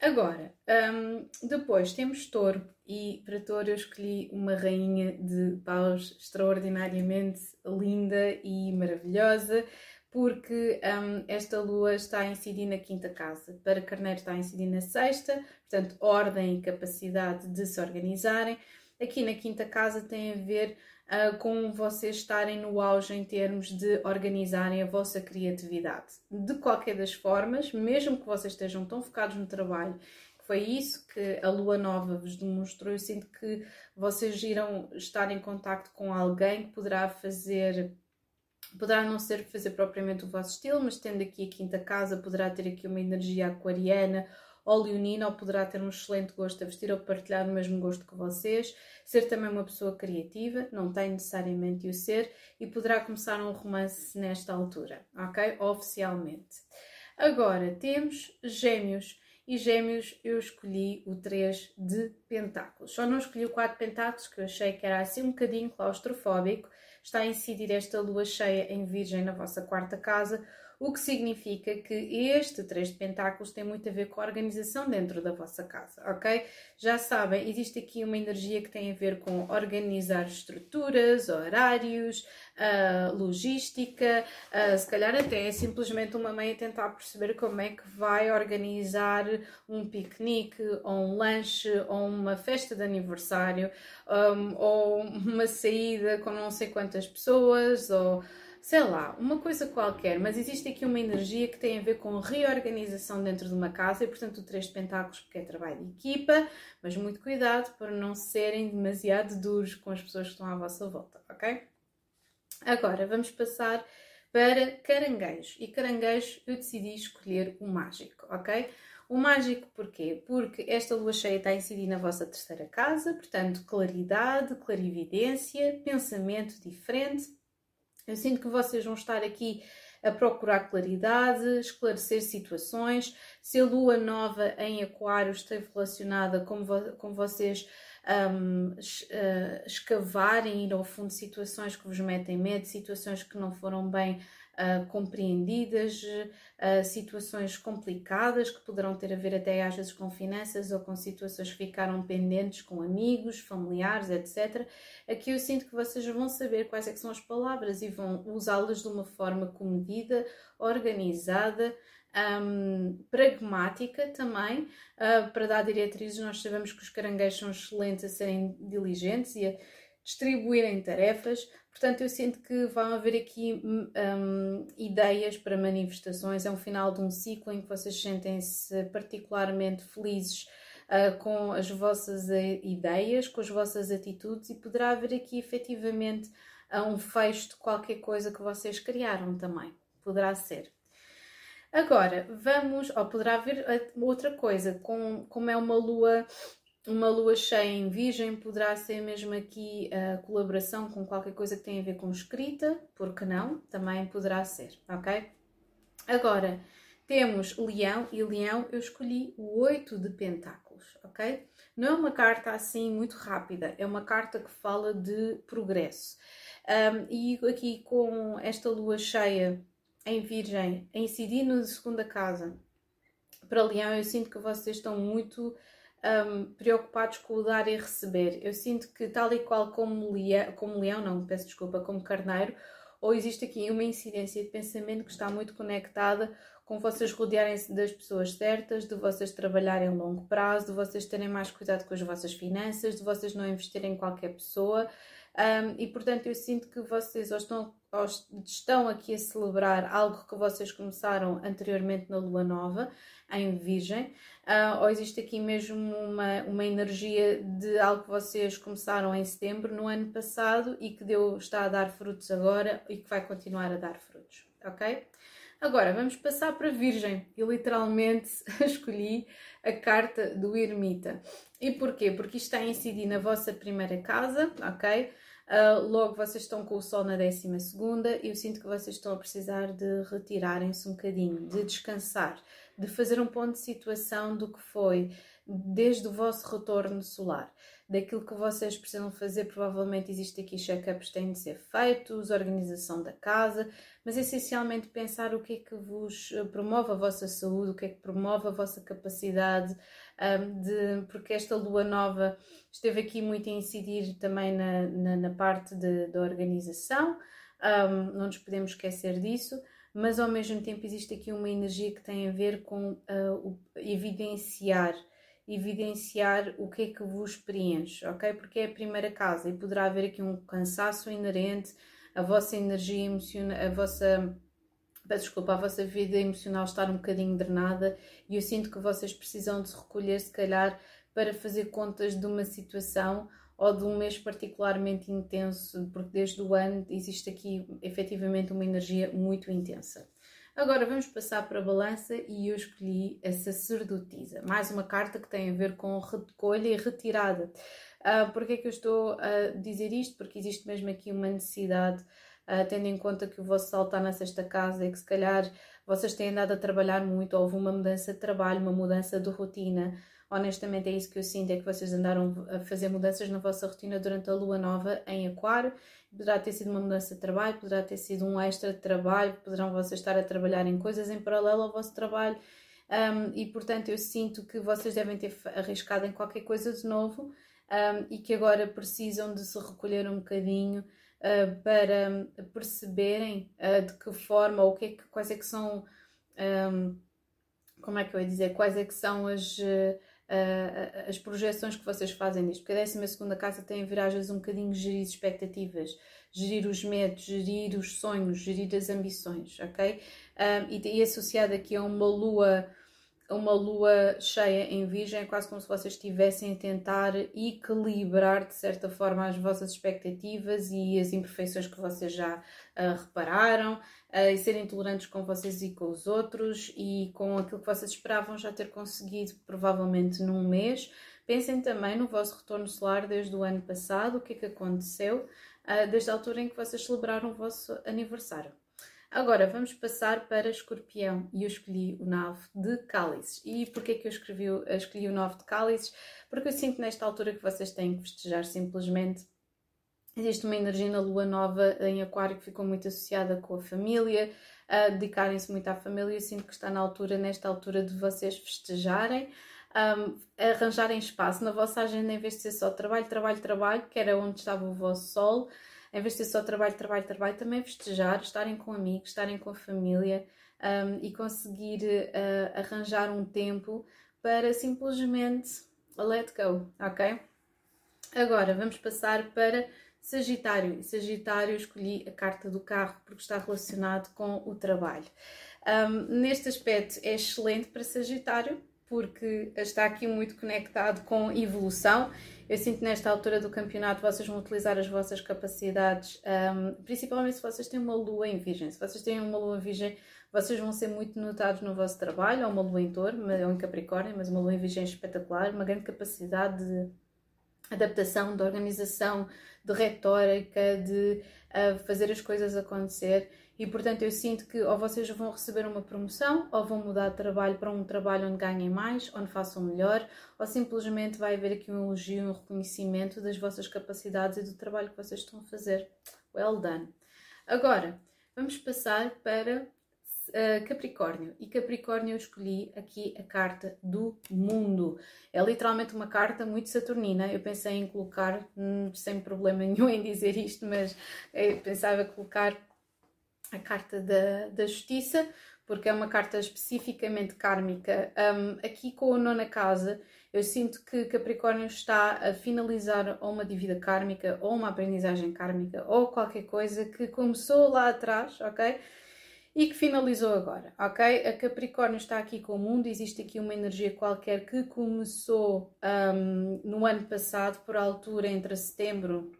Agora, um, depois temos touro e para touro eu escolhi uma rainha de paus extraordinariamente linda e maravilhosa porque um, esta lua está a incidir na quinta casa. Para Carneiro está a incidir na sexta, portanto, ordem e capacidade de se organizarem. Aqui na quinta casa tem a ver uh, com vocês estarem no auge em termos de organizarem a vossa criatividade. De qualquer das formas, mesmo que vocês estejam tão focados no trabalho, foi isso que a lua nova vos demonstrou. Eu sinto que vocês irão estar em contato com alguém que poderá fazer Poderá não ser fazer propriamente o vosso estilo, mas tendo aqui a quinta casa, poderá ter aqui uma energia aquariana ou leonina, ou poderá ter um excelente gosto a vestir ou partilhar o mesmo gosto que vocês. Ser também uma pessoa criativa, não tem necessariamente o ser, e poderá começar um romance nesta altura, ok? Oficialmente. Agora temos Gêmeos. E Gêmeos eu escolhi o 3 de Pentáculos. Só não escolhi o 4 de Pentáculos, que eu achei que era assim um bocadinho claustrofóbico está a incidir esta lua cheia em Virgem na vossa quarta casa, o que significa que este Três de Pentáculos tem muito a ver com a organização dentro da vossa casa, ok? Já sabem, existe aqui uma energia que tem a ver com organizar estruturas, horários, uh, logística, uh, se calhar até é simplesmente uma mãe a tentar perceber como é que vai organizar um piquenique, ou um lanche, ou uma festa de aniversário, um, ou uma saída com não sei quantas pessoas, ou sei lá, uma coisa qualquer, mas existe aqui uma energia que tem a ver com reorganização dentro de uma casa e, portanto, o Três de Pentáculos, porque é trabalho de equipa, mas muito cuidado para não serem demasiado duros com as pessoas que estão à vossa volta, ok? Agora vamos passar para caranguejo. E caranguejo eu decidi escolher o mágico, ok? O mágico porquê? Porque esta lua cheia está a incidir na vossa terceira casa, portanto, claridade, clarividência, pensamento diferente, eu sinto que vocês vão estar aqui a procurar claridade, esclarecer situações. Se a lua nova em Aquário esteve relacionada com, vo com vocês um, uh, escavarem, ir ao fundo de situações que vos metem medo, situações que não foram bem uh, compreendidas, uh, situações complicadas que poderão ter a ver até às vezes com finanças ou com situações que ficaram pendentes com amigos, familiares, etc. Aqui eu sinto que vocês vão saber quais é são as palavras e vão usá-las de uma forma comedida, organizada, um, pragmática também, uh, para dar diretrizes. Nós sabemos que os caranguejos são excelentes a serem diligentes e a distribuírem tarefas, Portanto, eu sinto que vão haver aqui um, ideias para manifestações. É um final de um ciclo em que vocês sentem-se particularmente felizes uh, com as vossas uh, ideias, com as vossas atitudes, e poderá haver aqui efetivamente um fecho de qualquer coisa que vocês criaram também. Poderá ser. Agora, vamos, ou poderá haver uh, outra coisa, com, como é uma lua uma lua cheia em virgem poderá ser mesmo aqui a colaboração com qualquer coisa que tenha a ver com escrita, porque não? Também poderá ser, ok? Agora, temos leão e leão eu escolhi o oito de pentáculos, ok? Não é uma carta assim muito rápida, é uma carta que fala de progresso. Um, e aqui com esta lua cheia em virgem, a incidir na segunda casa, para leão eu sinto que vocês estão muito um, preocupados com o dar e receber. Eu sinto que, tal e qual como leão, como leão, não, peço desculpa, como carneiro, ou existe aqui uma incidência de pensamento que está muito conectada com vocês rodearem-se das pessoas certas, de vocês trabalharem a longo prazo, de vocês terem mais cuidado com as vossas finanças, de vocês não investirem em qualquer pessoa. Um, e portanto, eu sinto que vocês ou estão, ou estão aqui a celebrar algo que vocês começaram anteriormente na lua nova, em Virgem, ou existe aqui mesmo uma, uma energia de algo que vocês começaram em setembro no ano passado e que deu, está a dar frutos agora e que vai continuar a dar frutos, ok? Agora vamos passar para Virgem. Eu literalmente escolhi a carta do Ermita. E porquê? Porque isto está a incidir na vossa primeira casa, ok? Uh, logo, vocês estão com o sol na décima segunda e eu sinto que vocês estão a precisar de retirarem-se um bocadinho, de descansar, de fazer um ponto de situação do que foi desde o vosso retorno solar. Daquilo que vocês precisam fazer, provavelmente existe aqui check-ups que têm de ser feitos, organização da casa, mas essencialmente pensar o que é que vos eh, promove a vossa saúde, o que é que promove a vossa capacidade de. porque esta lua nova esteve aqui muito a incidir também na, na, na parte de, da organização, um, não nos podemos esquecer disso mas ao mesmo tempo existe aqui uma energia que tem a ver com uh, o evidenciar evidenciar o que é que vos preenche, ok? Porque é a primeira casa e poderá haver aqui um cansaço inerente, a vossa energia emocional, a vossa peço desculpa, a vossa vida emocional estar um bocadinho drenada e eu sinto que vocês precisam de se recolher, se calhar, para fazer contas de uma situação ou de um mês particularmente intenso, porque desde o ano existe aqui efetivamente uma energia muito intensa. Agora vamos passar para a balança e eu escolhi a sacerdotisa, mais uma carta que tem a ver com recolha e retirada. Uh, Porquê é que eu estou a dizer isto? Porque existe mesmo aqui uma necessidade, uh, tendo em conta que o vosso sol está na sexta casa e que se calhar vocês têm andado a trabalhar muito, ou houve uma mudança de trabalho, uma mudança de rotina, honestamente é isso que eu sinto, é que vocês andaram a fazer mudanças na vossa rotina durante a lua nova em aquário, poderá ter sido uma mudança de trabalho, poderá ter sido um extra de trabalho, poderão vocês estar a trabalhar em coisas em paralelo ao vosso trabalho, um, e portanto eu sinto que vocês devem ter arriscado em qualquer coisa de novo, um, e que agora precisam de se recolher um bocadinho uh, para perceberem uh, de que forma, ou que é que, quais é que são, um, como é que eu ia dizer, quais é que são as... Uh, as projeções que vocês fazem nisto, porque a 12 casa tem a ver às vezes um bocadinho gerir expectativas, gerir os medos, gerir os sonhos, gerir as ambições, ok? Um, e, e associado aqui a uma lua uma lua cheia em virgem, é quase como se vocês estivessem a tentar equilibrar de certa forma as vossas expectativas e as imperfeições que vocês já uh, repararam, uh, e serem tolerantes com vocês e com os outros e com aquilo que vocês esperavam já ter conseguido provavelmente num mês. Pensem também no vosso retorno solar desde o ano passado, o que é que aconteceu, uh, desde a altura em que vocês celebraram o vosso aniversário. Agora vamos passar para escorpião e eu escolhi o nave de cálices. E porquê que eu escrevi, escolhi o nave de cálices? Porque eu sinto nesta altura que vocês têm que festejar simplesmente. Existe uma energia na lua nova em aquário que ficou muito associada com a família, a dedicarem-se muito à família. Eu sinto que está na altura, nesta altura, de vocês festejarem. Um, arranjarem espaço na vossa agenda em vez de ser só trabalho, trabalho, trabalho, que era onde estava o vosso sol, em vez de ser só trabalho, trabalho, trabalho, também festejar, estarem com amigos, estarem com a família um, e conseguir uh, arranjar um tempo para simplesmente let go, ok? Agora vamos passar para Sagitário. Sagitário escolhi a carta do carro porque está relacionado com o trabalho. Um, neste aspecto é excelente para Sagitário porque está aqui muito conectado com evolução eu sinto que nesta altura do campeonato vocês vão utilizar as vossas capacidades, um, principalmente se vocês têm uma lua em virgem. Se vocês têm uma lua em virgem, vocês vão ser muito notados no vosso trabalho, ou uma lua em touro, ou em capricórnio, mas uma lua em virgem espetacular, uma grande capacidade de adaptação, de organização, de retórica, de uh, fazer as coisas acontecer. E portanto eu sinto que ou vocês vão receber uma promoção, ou vão mudar de trabalho para um trabalho onde ganhem mais, onde façam melhor, ou simplesmente vai haver aqui um elogio, um reconhecimento das vossas capacidades e do trabalho que vocês estão a fazer. Well done! Agora, vamos passar para uh, Capricórnio. E Capricórnio eu escolhi aqui a carta do mundo. É literalmente uma carta muito saturnina. Eu pensei em colocar, hum, sem problema nenhum em dizer isto, mas eu pensava colocar a carta da, da justiça, porque é uma carta especificamente kármica. Um, aqui com a nona casa, eu sinto que Capricórnio está a finalizar ou uma dívida kármica, ou uma aprendizagem kármica, ou qualquer coisa que começou lá atrás, ok? E que finalizou agora, ok? A Capricórnio está aqui com o mundo, existe aqui uma energia qualquer que começou um, no ano passado, por altura entre setembro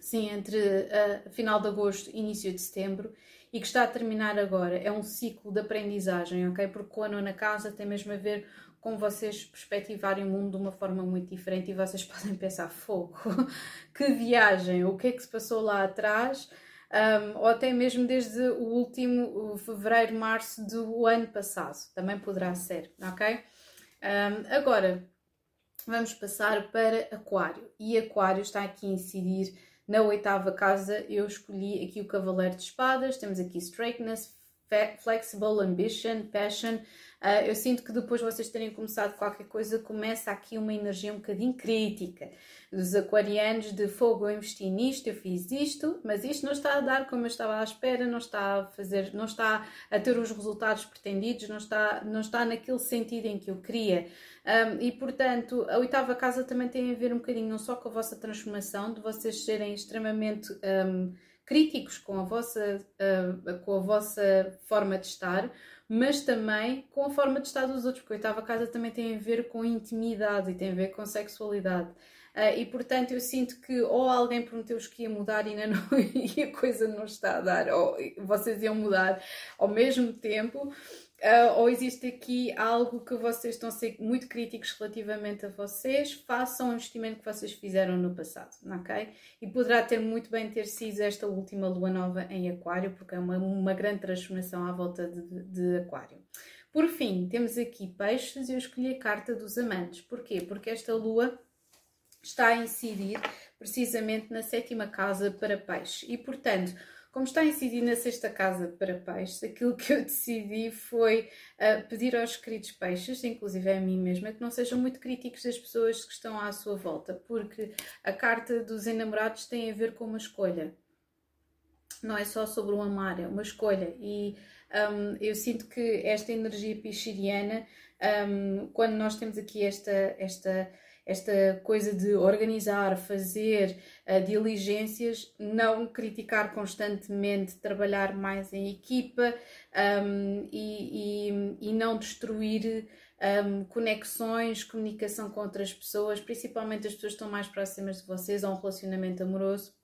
Sim, entre uh, final de agosto e início de setembro, e que está a terminar agora. É um ciclo de aprendizagem, ok? Porque com a nona casa tem mesmo a ver com vocês perspectivarem o mundo de uma forma muito diferente e vocês podem pensar: fogo, que viagem, o que é que se passou lá atrás? Um, ou até mesmo desde o último o fevereiro, março do ano passado, também poderá ser, ok? Um, agora, vamos passar para Aquário. E Aquário está aqui a incidir na oitava casa. Eu escolhi aqui o Cavaleiro de Espadas, temos aqui Straightness, Flexible, Ambition, Passion. Uh, eu sinto que depois vocês terem começado qualquer coisa, começa aqui uma energia um bocadinho crítica. Dos aquarianos de fogo, eu investi nisto, eu fiz isto, mas isto não está a dar como eu estava à espera, não está a fazer, não está a ter os resultados pretendidos, não está, não está naquele sentido em que eu queria. Um, e portanto, a oitava casa também tem a ver um bocadinho não só com a vossa transformação, de vocês serem extremamente um, críticos com a, vossa, uh, com a vossa forma de estar, mas também com a forma de estar dos outros, porque a oitava casa também tem a ver com intimidade e tem a ver com sexualidade. Uh, e portanto eu sinto que ou alguém prometeu-vos que ia mudar e, não, e a coisa não está a dar, ou vocês iam mudar ao mesmo tempo, Uh, ou existe aqui algo que vocês estão a ser muito críticos relativamente a vocês, façam o investimento que vocês fizeram no passado, ok? E poderá ter muito bem ter sido esta última lua nova em Aquário, porque é uma, uma grande transformação à volta de, de Aquário. Por fim, temos aqui peixes e eu escolhi a carta dos amantes. Porquê? Porque esta lua está a incidir precisamente na sétima casa para peixes e, portanto, como está a incidir na sexta casa para peixes, aquilo que eu decidi foi uh, pedir aos queridos peixes, inclusive a mim mesma, que não sejam muito críticos das pessoas que estão à sua volta, porque a carta dos enamorados tem a ver com uma escolha. Não é só sobre o amar, é uma escolha. E um, eu sinto que esta energia pisciriana, um, quando nós temos aqui esta, esta esta coisa de organizar, fazer diligências, não criticar constantemente, trabalhar mais em equipa um, e, e, e, não destruir um, conexões, comunicação com outras pessoas, principalmente as pessoas que estão mais próximas de vocês, a um relacionamento amoroso,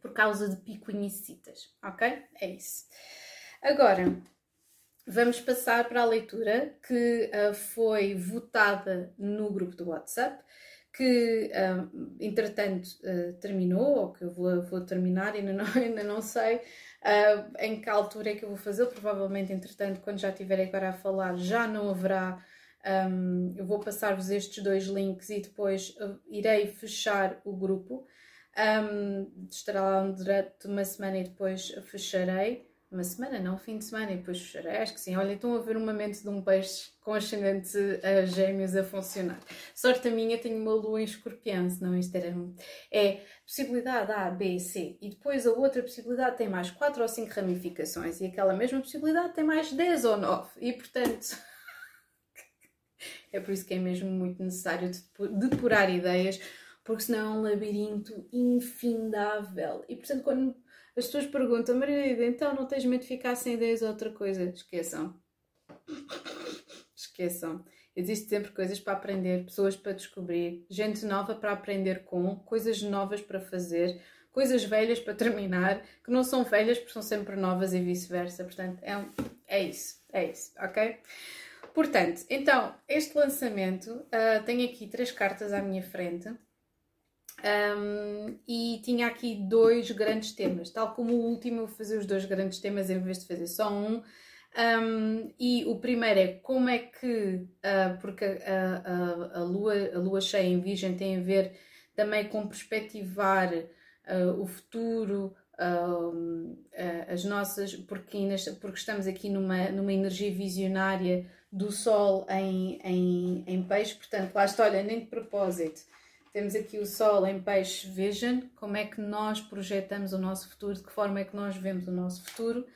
por causa de picuinicitas, ok? É isso. Agora, Vamos passar para a leitura que uh, foi votada no grupo do WhatsApp, que uh, entretanto uh, terminou, ou que eu vou, vou terminar, ainda não, ainda não sei em que altura é que eu vou fazer. Provavelmente, entretanto, quando já estiver agora a falar, já não haverá. Um, eu vou passar-vos estes dois links e depois irei fechar o grupo. Um, estará lá durante uma semana e depois fecharei uma semana, não, fim de semana, e depois. Acho que sim. Olha, estão a ver uma mente de um peixe com ascendente a gêmeos a funcionar. Sorte a minha, tenho uma lua em escorpião, senão isto era. É possibilidade A, B, C, e depois a outra possibilidade tem mais 4 ou 5 ramificações, e aquela mesma possibilidade tem mais 10 ou 9, e portanto. é por isso que é mesmo muito necessário depurar ideias, porque senão é um labirinto infindável. E portanto, quando as pessoas perguntam, Margarida, então não tens medo de ficar sem ideias ou outra coisa? Esqueçam. Esqueçam. Existem sempre coisas para aprender, pessoas para descobrir, gente nova para aprender com, coisas novas para fazer, coisas velhas para terminar, que não são velhas porque são sempre novas e vice-versa. Portanto, é, é isso, é isso, ok? Portanto, então, este lançamento uh, tem aqui três cartas à minha frente. Um, e tinha aqui dois grandes temas, tal como o último eu vou fazer os dois grandes temas em vez de fazer só um. um e o primeiro é como é que, uh, porque a, a, a, lua, a lua cheia em Virgem tem a ver também com perspectivar uh, o futuro, uh, as nossas, porque, porque estamos aqui numa, numa energia visionária do Sol em, em, em peixe, portanto, lá está, olha, nem de propósito temos aqui o Sol em Peixe Vision, como é que nós projetamos o nosso futuro, de que forma é que nós vemos o nosso futuro.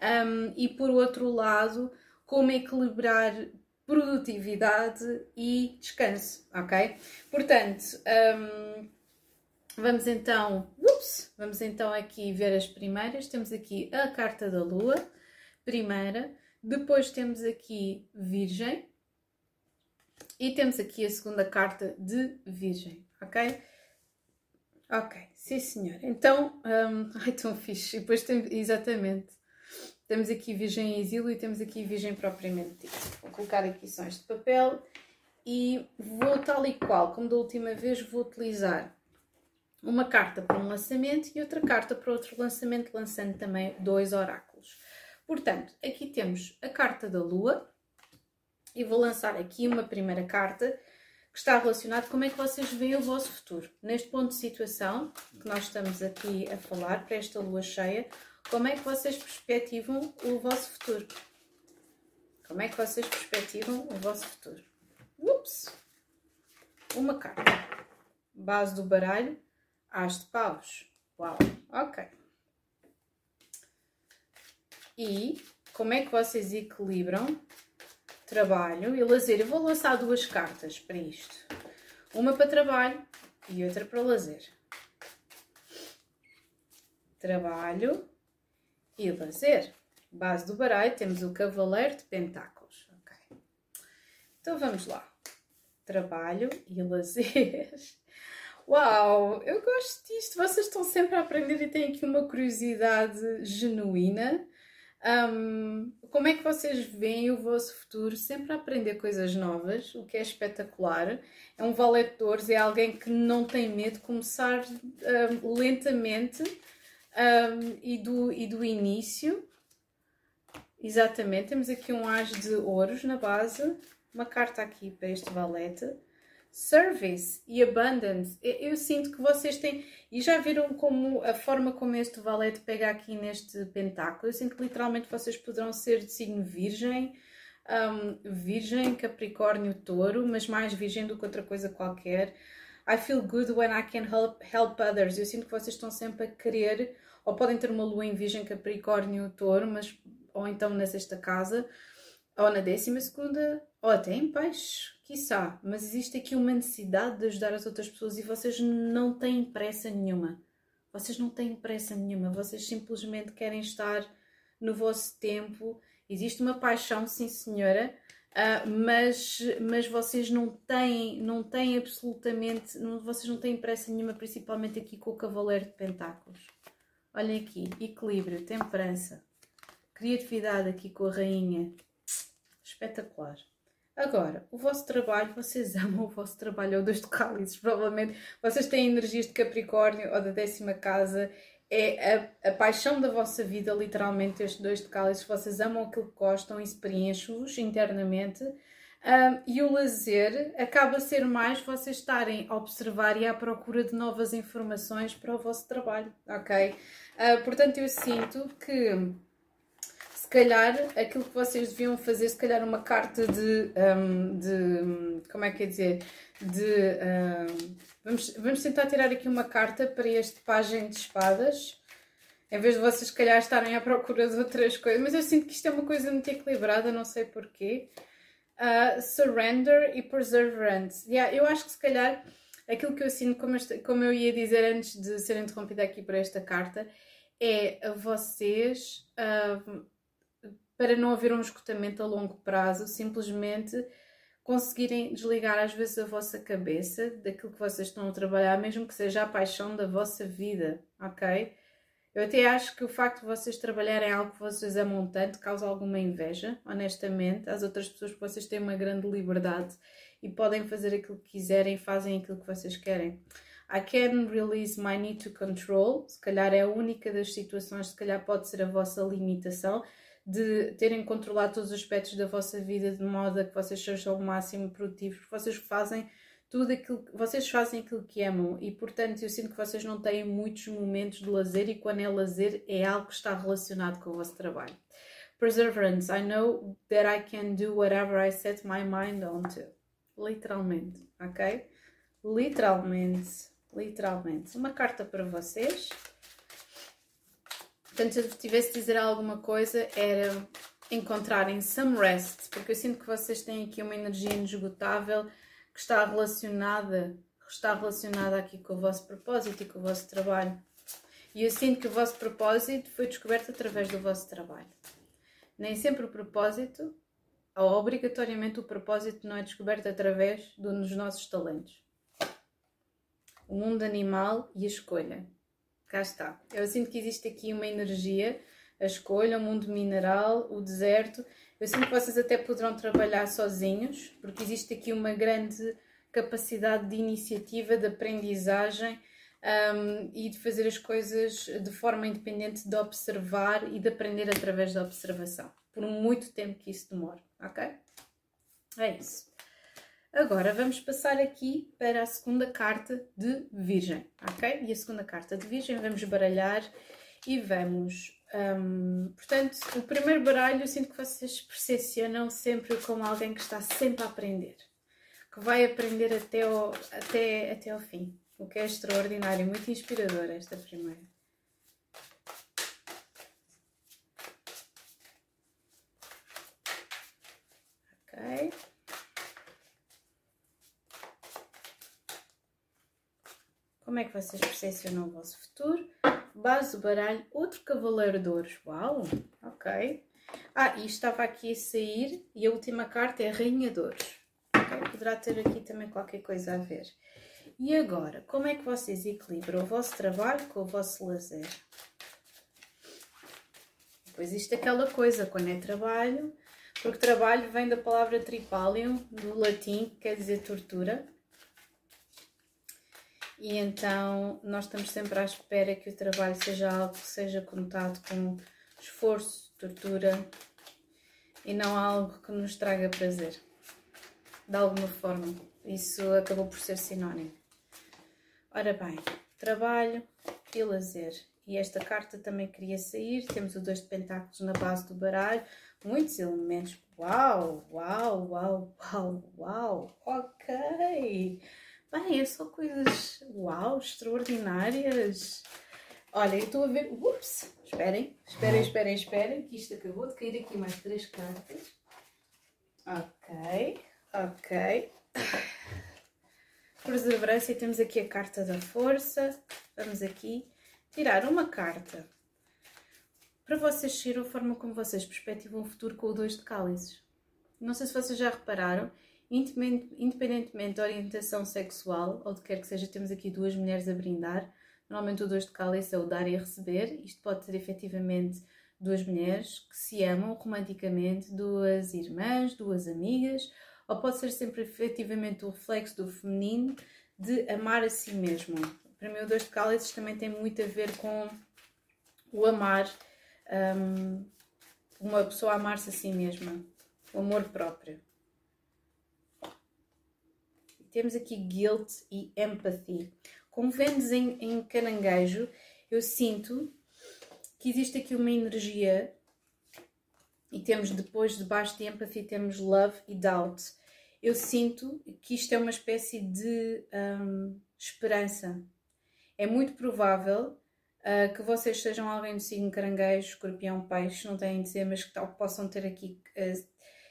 Um, e por outro lado, como equilibrar produtividade e descanso, ok? Portanto, um, vamos então, ups, vamos então aqui ver as primeiras. Temos aqui a carta da Lua, primeira. Depois temos aqui Virgem, e temos aqui a segunda carta de Virgem, ok? Ok, sim senhor. Então, um, ai tão fixe. E depois exatamente. Temos aqui Virgem em Exílio e temos aqui Virgem propriamente dita. Vou colocar aqui só este papel e vou tal e qual, como da última vez, vou utilizar uma carta para um lançamento e outra carta para outro lançamento, lançando também dois oráculos. Portanto, aqui temos a carta da Lua e vou lançar aqui uma primeira carta que está relacionada com como é que vocês veem o vosso futuro. Neste ponto de situação que nós estamos aqui a falar, para esta lua cheia, como é que vocês perspectivam o vosso futuro? Como é que vocês perspectivam o vosso futuro? Ups! Uma carta. Base do baralho, as de paus. Uau, ok. E como é que vocês equilibram trabalho e lazer. Eu vou lançar duas cartas para isto. Uma para trabalho e outra para lazer. Trabalho e lazer. Base do baralho temos o Cavaleiro de Pentáculos. Okay. Então vamos lá. Trabalho e lazer. Uau, eu gosto disto. Vocês estão sempre a aprender e têm aqui uma curiosidade genuína um, como é que vocês veem o vosso futuro? Sempre a aprender coisas novas, o que é espetacular. É um valete de ouros, é alguém que não tem medo de começar um, lentamente um, e, do, e do início. Exatamente, temos aqui um as de ouros na base, uma carta aqui para este valete service e abundance. Eu sinto que vocês têm. E já viram como a forma como este valete pega aqui neste pentáculo? Eu sinto que literalmente vocês poderão ser de signo virgem, um, virgem, capricórnio, touro, mas mais virgem do que outra coisa qualquer. I feel good when I can help, help others. Eu sinto que vocês estão sempre a querer, ou podem ter uma lua em virgem, capricórnio, touro, mas ou então na sexta casa, ou na décima segunda, ou até em peixe quiçá, mas existe aqui uma necessidade de ajudar as outras pessoas e vocês não têm pressa nenhuma. Vocês não têm pressa nenhuma, vocês simplesmente querem estar no vosso tempo. Existe uma paixão, sim senhora, uh, mas, mas vocês não têm, não têm absolutamente, não, vocês não têm pressa nenhuma, principalmente aqui com o Cavaleiro de Pentáculos. Olhem aqui, equilíbrio, temperança, criatividade aqui com a Rainha. Espetacular. Agora, o vosso trabalho, vocês amam o vosso trabalho, é o dois de cálices, provavelmente vocês têm energias de Capricórnio ou da décima casa, é a, a paixão da vossa vida, literalmente, estes dois de cálices, vocês amam aquilo que gostam, isso preenche-vos internamente. Um, e o lazer acaba a ser mais vocês estarem a observar e à procura de novas informações para o vosso trabalho, ok? Uh, portanto, eu sinto que calhar aquilo que vocês deviam fazer, se calhar uma carta de, um, de como é que é dizer, de um, vamos, vamos tentar tirar aqui uma carta para este página de espadas, em vez de vocês se calhar estarem à procura de outras coisas, mas eu sinto que isto é uma coisa muito equilibrada, não sei porquê. Uh, surrender e perseverance. Yeah, eu acho que se calhar aquilo que eu sinto, como como eu ia dizer antes de ser interrompida aqui por esta carta, é vocês uh, para não haver um esgotamento a longo prazo, simplesmente conseguirem desligar às vezes a vossa cabeça daquilo que vocês estão a trabalhar, mesmo que seja a paixão da vossa vida, ok? Eu até acho que o facto de vocês trabalharem algo que vocês amam tanto causa alguma inveja, honestamente, às outras pessoas, porque vocês têm uma grande liberdade e podem fazer aquilo que quiserem, fazem aquilo que vocês querem. I can release my need to control, se calhar é a única das situações, se calhar pode ser a vossa limitação, de terem controlado todos os aspectos da vossa vida de modo a que vocês sejam o máximo produtivos, vocês fazem tudo aquilo vocês fazem aquilo que amam e portanto eu sinto que vocês não têm muitos momentos de lazer e quando é lazer é algo que está relacionado com o vosso trabalho. Perseverance, I know that I can do whatever I set my mind on to. Literalmente, ok? Literalmente, literalmente. Uma carta para vocês. Portanto, se eu tivesse de dizer alguma coisa, era encontrarem some rest, porque eu sinto que vocês têm aqui uma energia inesgotável que está relacionada, está relacionada aqui com o vosso propósito e com o vosso trabalho. E eu sinto que o vosso propósito foi descoberto através do vosso trabalho. Nem sempre o propósito, ou obrigatoriamente o propósito, não é descoberto através dos nossos talentos. O mundo animal e a escolha cá está. Eu sinto que existe aqui uma energia a escolha, o mundo mineral, o deserto. Eu sinto que vocês até poderão trabalhar sozinhos, porque existe aqui uma grande capacidade de iniciativa, de aprendizagem um, e de fazer as coisas de forma independente, de observar e de aprender através da observação, por muito tempo que isso demore, ok? É isso. Agora vamos passar aqui para a segunda carta de Virgem, ok? E a segunda carta de Virgem vamos baralhar e vamos. Um, portanto, o primeiro baralho eu sinto que vocês percepcionam sempre como alguém que está sempre a aprender, que vai aprender até ao, até, até ao fim, o que é extraordinário, muito inspirador esta primeira. Ok. Como é que vocês percepcionam o vosso futuro? Base do baralho, outro cavaleiro de ouros. Uau, ok. Ah, e estava aqui a sair e a última carta é Rainha de Ouros. Okay? Poderá ter aqui também qualquer coisa a ver. E agora, como é que vocês equilibram o vosso trabalho com o vosso lazer? Pois isto é aquela coisa, quando é trabalho, porque trabalho vem da palavra tripalium, do latim, que quer dizer tortura. E então nós estamos sempre à espera que o trabalho seja algo que seja conotado com esforço, tortura e não algo que nos traga prazer. De alguma forma, isso acabou por ser sinónimo. Ora bem, trabalho e lazer. E esta carta também queria sair. Temos o dois de pentáculos na base do baralho. Muitos elementos. Uau, uau, uau, uau, uau. Ok. Bem, é só coisas uau, extraordinárias. Olha, eu estou a ver. Ups! Esperem, esperem, esperem, esperem, que isto acabou de cair aqui mais três cartas. Ok, ok. Perseverança e temos aqui a carta da força. Vamos aqui tirar uma carta para vocês seguir a forma como vocês perspectivam o futuro com o dois de cálices. Não sei se vocês já repararam, independentemente da orientação sexual ou de quer que seja, temos aqui duas mulheres a brindar. Normalmente o dois de cálice é o dar e receber. Isto pode ser efetivamente duas mulheres que se amam romanticamente, duas irmãs, duas amigas, ou pode ser sempre efetivamente o reflexo do feminino de amar a si mesmo. Para mim, o dois de cálices também tem muito a ver com o amar, um, uma pessoa amar-se a si mesma, o amor próprio. Temos aqui guilt e empathy. Como Vênus em, em caranguejo, eu sinto que existe aqui uma energia e temos depois, debaixo de empathy, temos love e doubt. Eu sinto que isto é uma espécie de um, esperança. É muito provável uh, que vocês sejam alguém do signo caranguejo, escorpião, peixe, não têm de ser, mas que tal, possam ter aqui uh,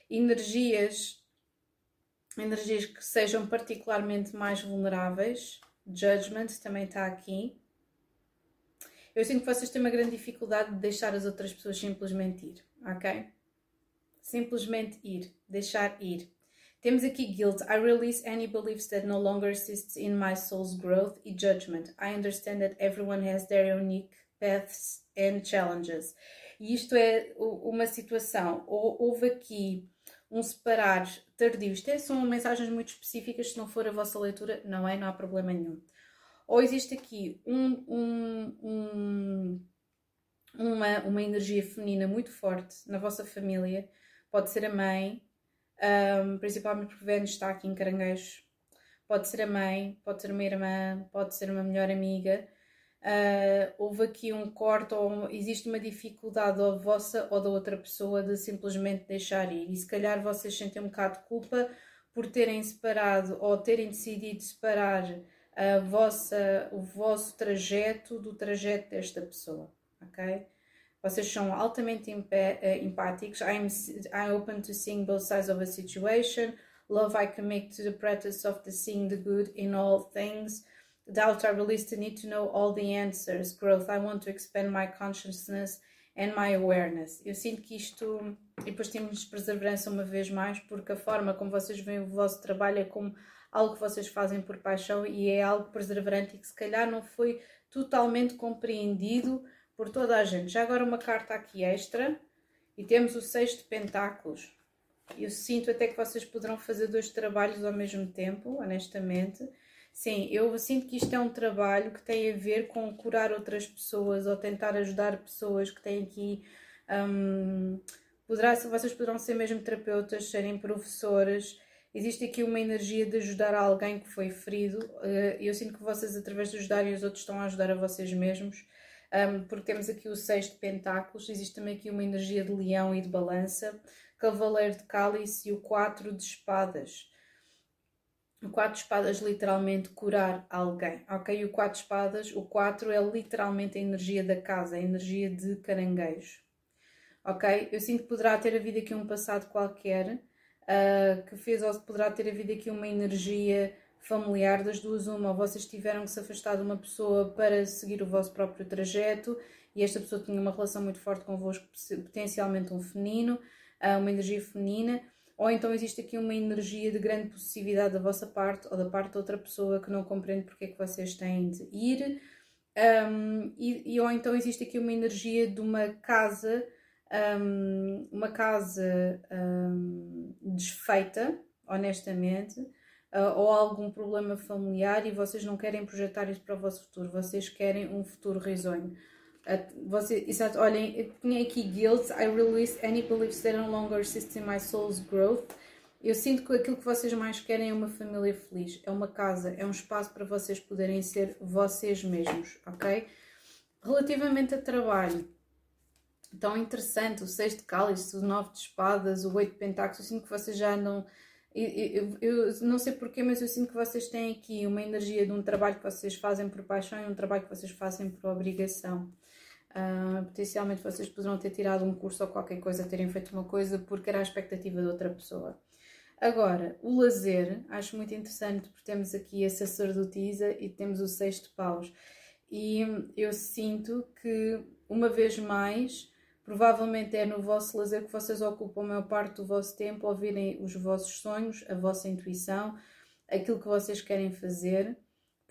energias energias que sejam particularmente mais vulneráveis. Judgment também está aqui. Eu sinto que vocês têm uma grande dificuldade de deixar as outras pessoas simplesmente ir, ok? Simplesmente ir, deixar ir. Temos aqui guilt. I release any beliefs that no longer assists in my soul's growth e judgment. I understand that everyone has their unique paths and challenges. E isto é uma situação. Houve aqui um separar tardio. Isto é, são mensagens muito específicas, se não for a vossa leitura, não é, não há problema nenhum. Ou existe aqui um, um, um, uma, uma energia feminina muito forte na vossa família, pode ser a mãe, principalmente porque Vênus está aqui em caranguejos, pode ser a mãe, pode ser uma irmã, pode ser uma melhor amiga, uh, houve aqui um corte ou existe uma dificuldade ou vossa ou da outra pessoa de simplesmente deixar ir. E se calhar vocês sentem um bocado de culpa por terem separado ou terem decidido separar a vossa, o vosso trajeto do trajeto desta pessoa, ok? Vocês são altamente eh, empáticos. I'm, I'm open to seeing both sides of a situation. Love, I commit to the practice of the seeing the good in all things. Doubt I release the need to know all the answers. Growth, I want to expand my consciousness and my awareness. Eu sinto que isto, e depois temos perseverança uma vez mais, porque a forma como vocês veem o vosso trabalho é como algo que vocês fazem por paixão e é algo perseverante e que se calhar não foi totalmente compreendido por toda a gente. Já agora uma carta aqui extra e temos o seis de pentáculos. Eu sinto até que vocês poderão fazer dois trabalhos ao mesmo tempo, honestamente. Sim, eu sinto que isto é um trabalho que tem a ver com curar outras pessoas ou tentar ajudar pessoas que têm aqui. Um, poderá, vocês poderão ser mesmo terapeutas, serem professoras. Existe aqui uma energia de ajudar alguém que foi ferido. Eh, eu sinto que vocês, através de ajudarem os outros, estão a ajudar a vocês mesmos. Um, porque temos aqui o seis de pentáculos, existe também aqui uma energia de leão e de balança, cavaleiro de cálice e o quatro de espadas o quatro espadas literalmente curar alguém, ok? O quatro espadas, o quatro é literalmente a energia da casa, a energia de caranguejo, ok? Eu sinto que poderá ter havido aqui um passado qualquer uh, que fez ou poderá ter havido aqui uma energia familiar das duas uma, ou vocês tiveram que se afastar de uma pessoa para seguir o vosso próprio trajeto e esta pessoa tinha uma relação muito forte convosco, potencialmente um feminino, uh, uma energia feminina, ou então existe aqui uma energia de grande possessividade da vossa parte ou da parte de outra pessoa que não compreende porque é que vocês têm de ir. Um, e, e, ou então existe aqui uma energia de uma casa, um, uma casa um, desfeita, honestamente, uh, ou algum problema familiar e vocês não querem projetar isso para o vosso futuro, vocês querem um futuro risonho. Você, exato, olhem, tinha aqui guilt, I release any beliefs that no longer assist in my soul's growth. Eu sinto que aquilo que vocês mais querem é uma família feliz, é uma casa, é um espaço para vocês poderem ser vocês mesmos, ok? Relativamente a trabalho, tão interessante, o seis de cálice, o nove de espadas, o oito de pentáculos, eu sinto que vocês já andam... Eu, eu, eu, não sei porquê, mas eu sinto que vocês têm aqui uma energia de um trabalho que vocês fazem por paixão e um trabalho que vocês fazem por obrigação. Uh, potencialmente vocês poderão ter tirado um curso ou qualquer coisa, terem feito uma coisa porque era a expectativa de outra pessoa. Agora, o lazer, acho muito interessante porque temos aqui a sacerdotisa e temos o sexto paus. E eu sinto que, uma vez mais, provavelmente é no vosso lazer que vocês ocupam a maior parte do vosso tempo, ouvirem os vossos sonhos, a vossa intuição, aquilo que vocês querem fazer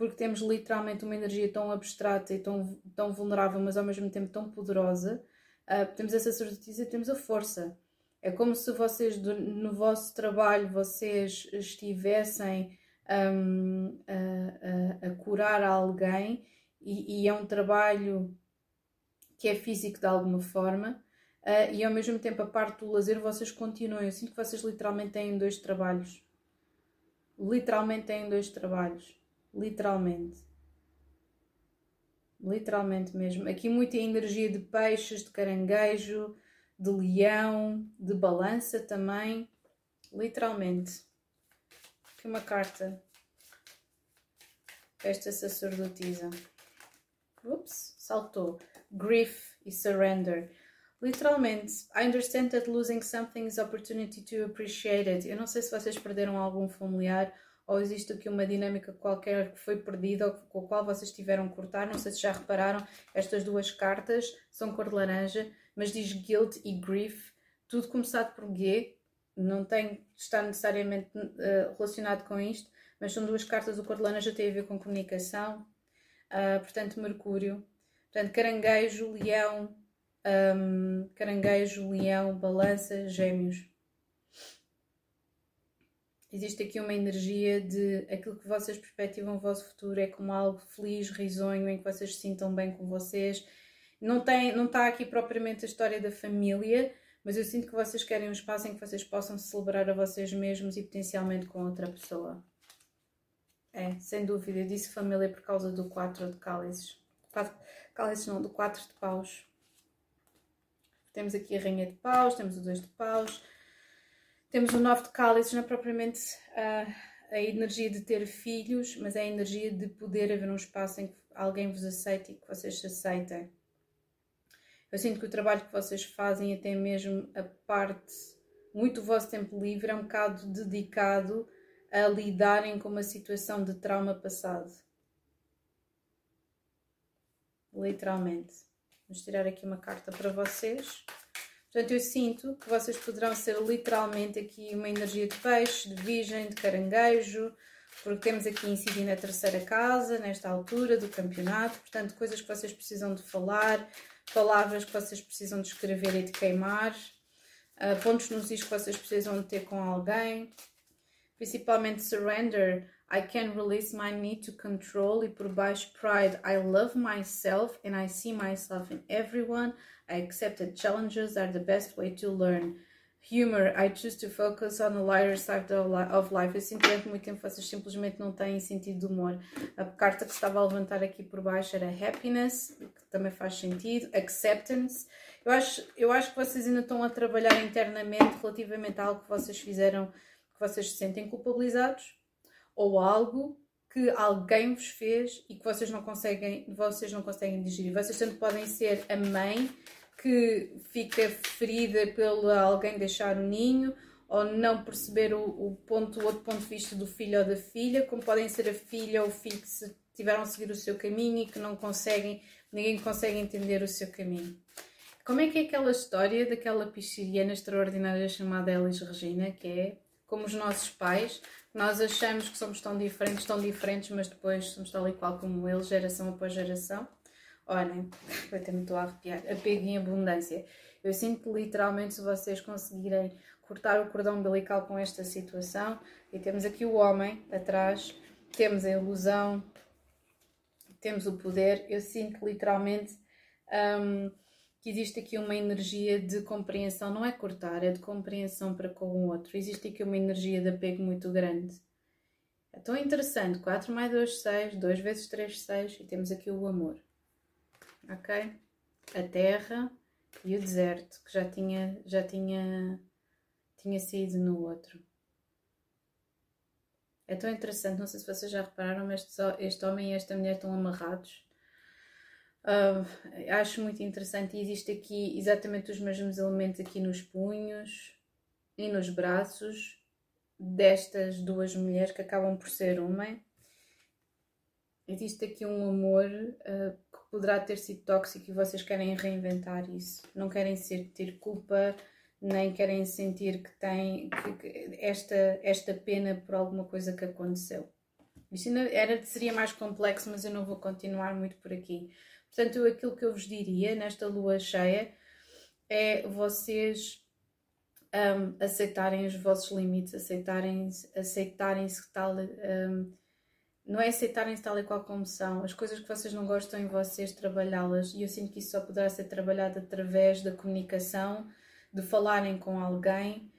porque temos literalmente uma energia tão abstrata e tão, tão vulnerável, mas ao mesmo tempo tão poderosa. Uh, temos essa sacerdotisa e temos a força. É como se vocês, do, no vosso trabalho, vocês estivessem um, a, a, a, curar alguém e, e, é um trabalho que é físico de alguma forma. Uh, e ao mesmo tempo, a parte do lazer, vocês continuam. Eu sinto que vocês literalmente têm dois trabalhos. Literalmente têm dois trabalhos literalmente. Literalmente mesmo. Aqui muita energia de peixes, de caranguejo, de leão, de balança também. Literalmente. Aqui uma carta. Esta sacerdotisa. Ups, saltou. Grief e surrender. Literalmente, I understand that losing something is opportunity to appreciate it. Eu não sei se vocês perderam algum familiar ou existe aqui uma dinâmica qualquer que foi perdida ou com a qual vocês tiveram que cortar. Não sei se já repararam, estas duas cartas são cor de laranja, mas diz guilt e grief, tudo começado por G, não tem estar necessariamente uh, relacionado com isto, mas são duas cartas, o cor de laranja tem a ver com comunicação, uh, portanto Mercúrio, portanto caranguejo, leão, um, caranguejo, leão, balança, gêmeos existe aqui uma energia de aquilo que vocês perspectivam o vosso futuro é como algo feliz, risonho, em que vocês se sintam bem com vocês. Não, tem, não está aqui propriamente a história da família, mas eu sinto que vocês querem um espaço em que vocês possam celebrar a vocês mesmos e potencialmente com outra pessoa. É, sem dúvida. Eu disse família por causa do 4 de cálices. 4 cálices não, do 4 de paus. Temos aqui a rainha de paus, temos o 2 de paus, temos o nove de cálices, não é propriamente uh, a energia de ter filhos, mas é a energia de poder haver um espaço em que alguém vos aceite e que vocês se aceitem. Eu sinto que o trabalho que vocês fazem, até mesmo a parte, muito do vosso tempo livre, é um bocado dedicado a lidarem com uma situação de trauma passado. Literalmente. Vamos tirar aqui uma carta para vocês. Portanto, eu sinto que vocês poderão ser literalmente aqui uma energia de peixe, de virgem, de caranguejo, porque temos aqui incidindo na terceira casa, nesta altura do campeonato, portanto, coisas que vocês precisam de falar, palavras que vocês precisam de escrever e de queimar, uh, pontos nos is que vocês precisam de ter com alguém, principalmente surrender, I can release my need to control e por baixo pride, I love myself and I see myself in everyone, I accept that challenges are the best way to learn. Humor, I choose to focus on the lighter side of life. Eu sinto que muito tempo vocês simplesmente não têm sentido de humor. A carta que estava a levantar aqui por baixo era happiness, que também faz sentido, acceptance. Eu acho, eu acho que vocês ainda estão a trabalhar internamente relativamente a algo que vocês fizeram, que vocês se sentem culpabilizados, ou algo que alguém vos fez e que vocês não conseguem, vocês não conseguem digerir. Vocês tanto podem ser a mãe que fica ferida pelo alguém deixar o ninho ou não perceber o, o, ponto, o outro ponto de vista do filho ou da filha, como podem ser a filha ou o filho que se, tiveram a seguir o seu caminho e que não conseguem, ninguém consegue entender o seu caminho. Como é que é aquela história daquela pisciriana extraordinária chamada Elis Regina, que é como os nossos pais, nós achamos que somos tão diferentes, tão diferentes, mas depois somos tal e qual como eles, geração após geração. Olhem, eu até me estou a arrepiar. Apego em abundância. Eu sinto que literalmente se vocês conseguirem cortar o cordão umbilical com esta situação, e temos aqui o homem atrás, temos a ilusão, temos o poder, eu sinto literalmente um, que existe aqui uma energia de compreensão, não é cortar, é de compreensão para com o outro. Existe aqui uma energia de apego muito grande. É tão interessante, 4 mais 2, 6, 2 vezes 3, 6, e temos aqui o amor ok? A terra e o deserto, que já tinha, já tinha, tinha sido no outro. É tão interessante, não sei se vocês já repararam, mas este homem e esta mulher estão amarrados. Uh, acho muito interessante e existe aqui exatamente os mesmos elementos aqui nos punhos e nos braços destas duas mulheres que acabam por ser uma. Existe aqui um amor uh, poderá ter sido tóxico e vocês querem reinventar isso. Não querem sentir culpa, nem querem sentir que têm que, que esta, esta pena por alguma coisa que aconteceu. Isto era, seria mais complexo, mas eu não vou continuar muito por aqui. Portanto, aquilo que eu vos diria nesta lua cheia é vocês um, aceitarem os vossos limites, aceitarem-se aceitarem tal. Um, não é aceitarem-se tal e qual como são, as coisas que vocês não gostam em vocês, trabalhá-las. E eu sinto que isso só poderá ser trabalhado através da comunicação, de falarem com alguém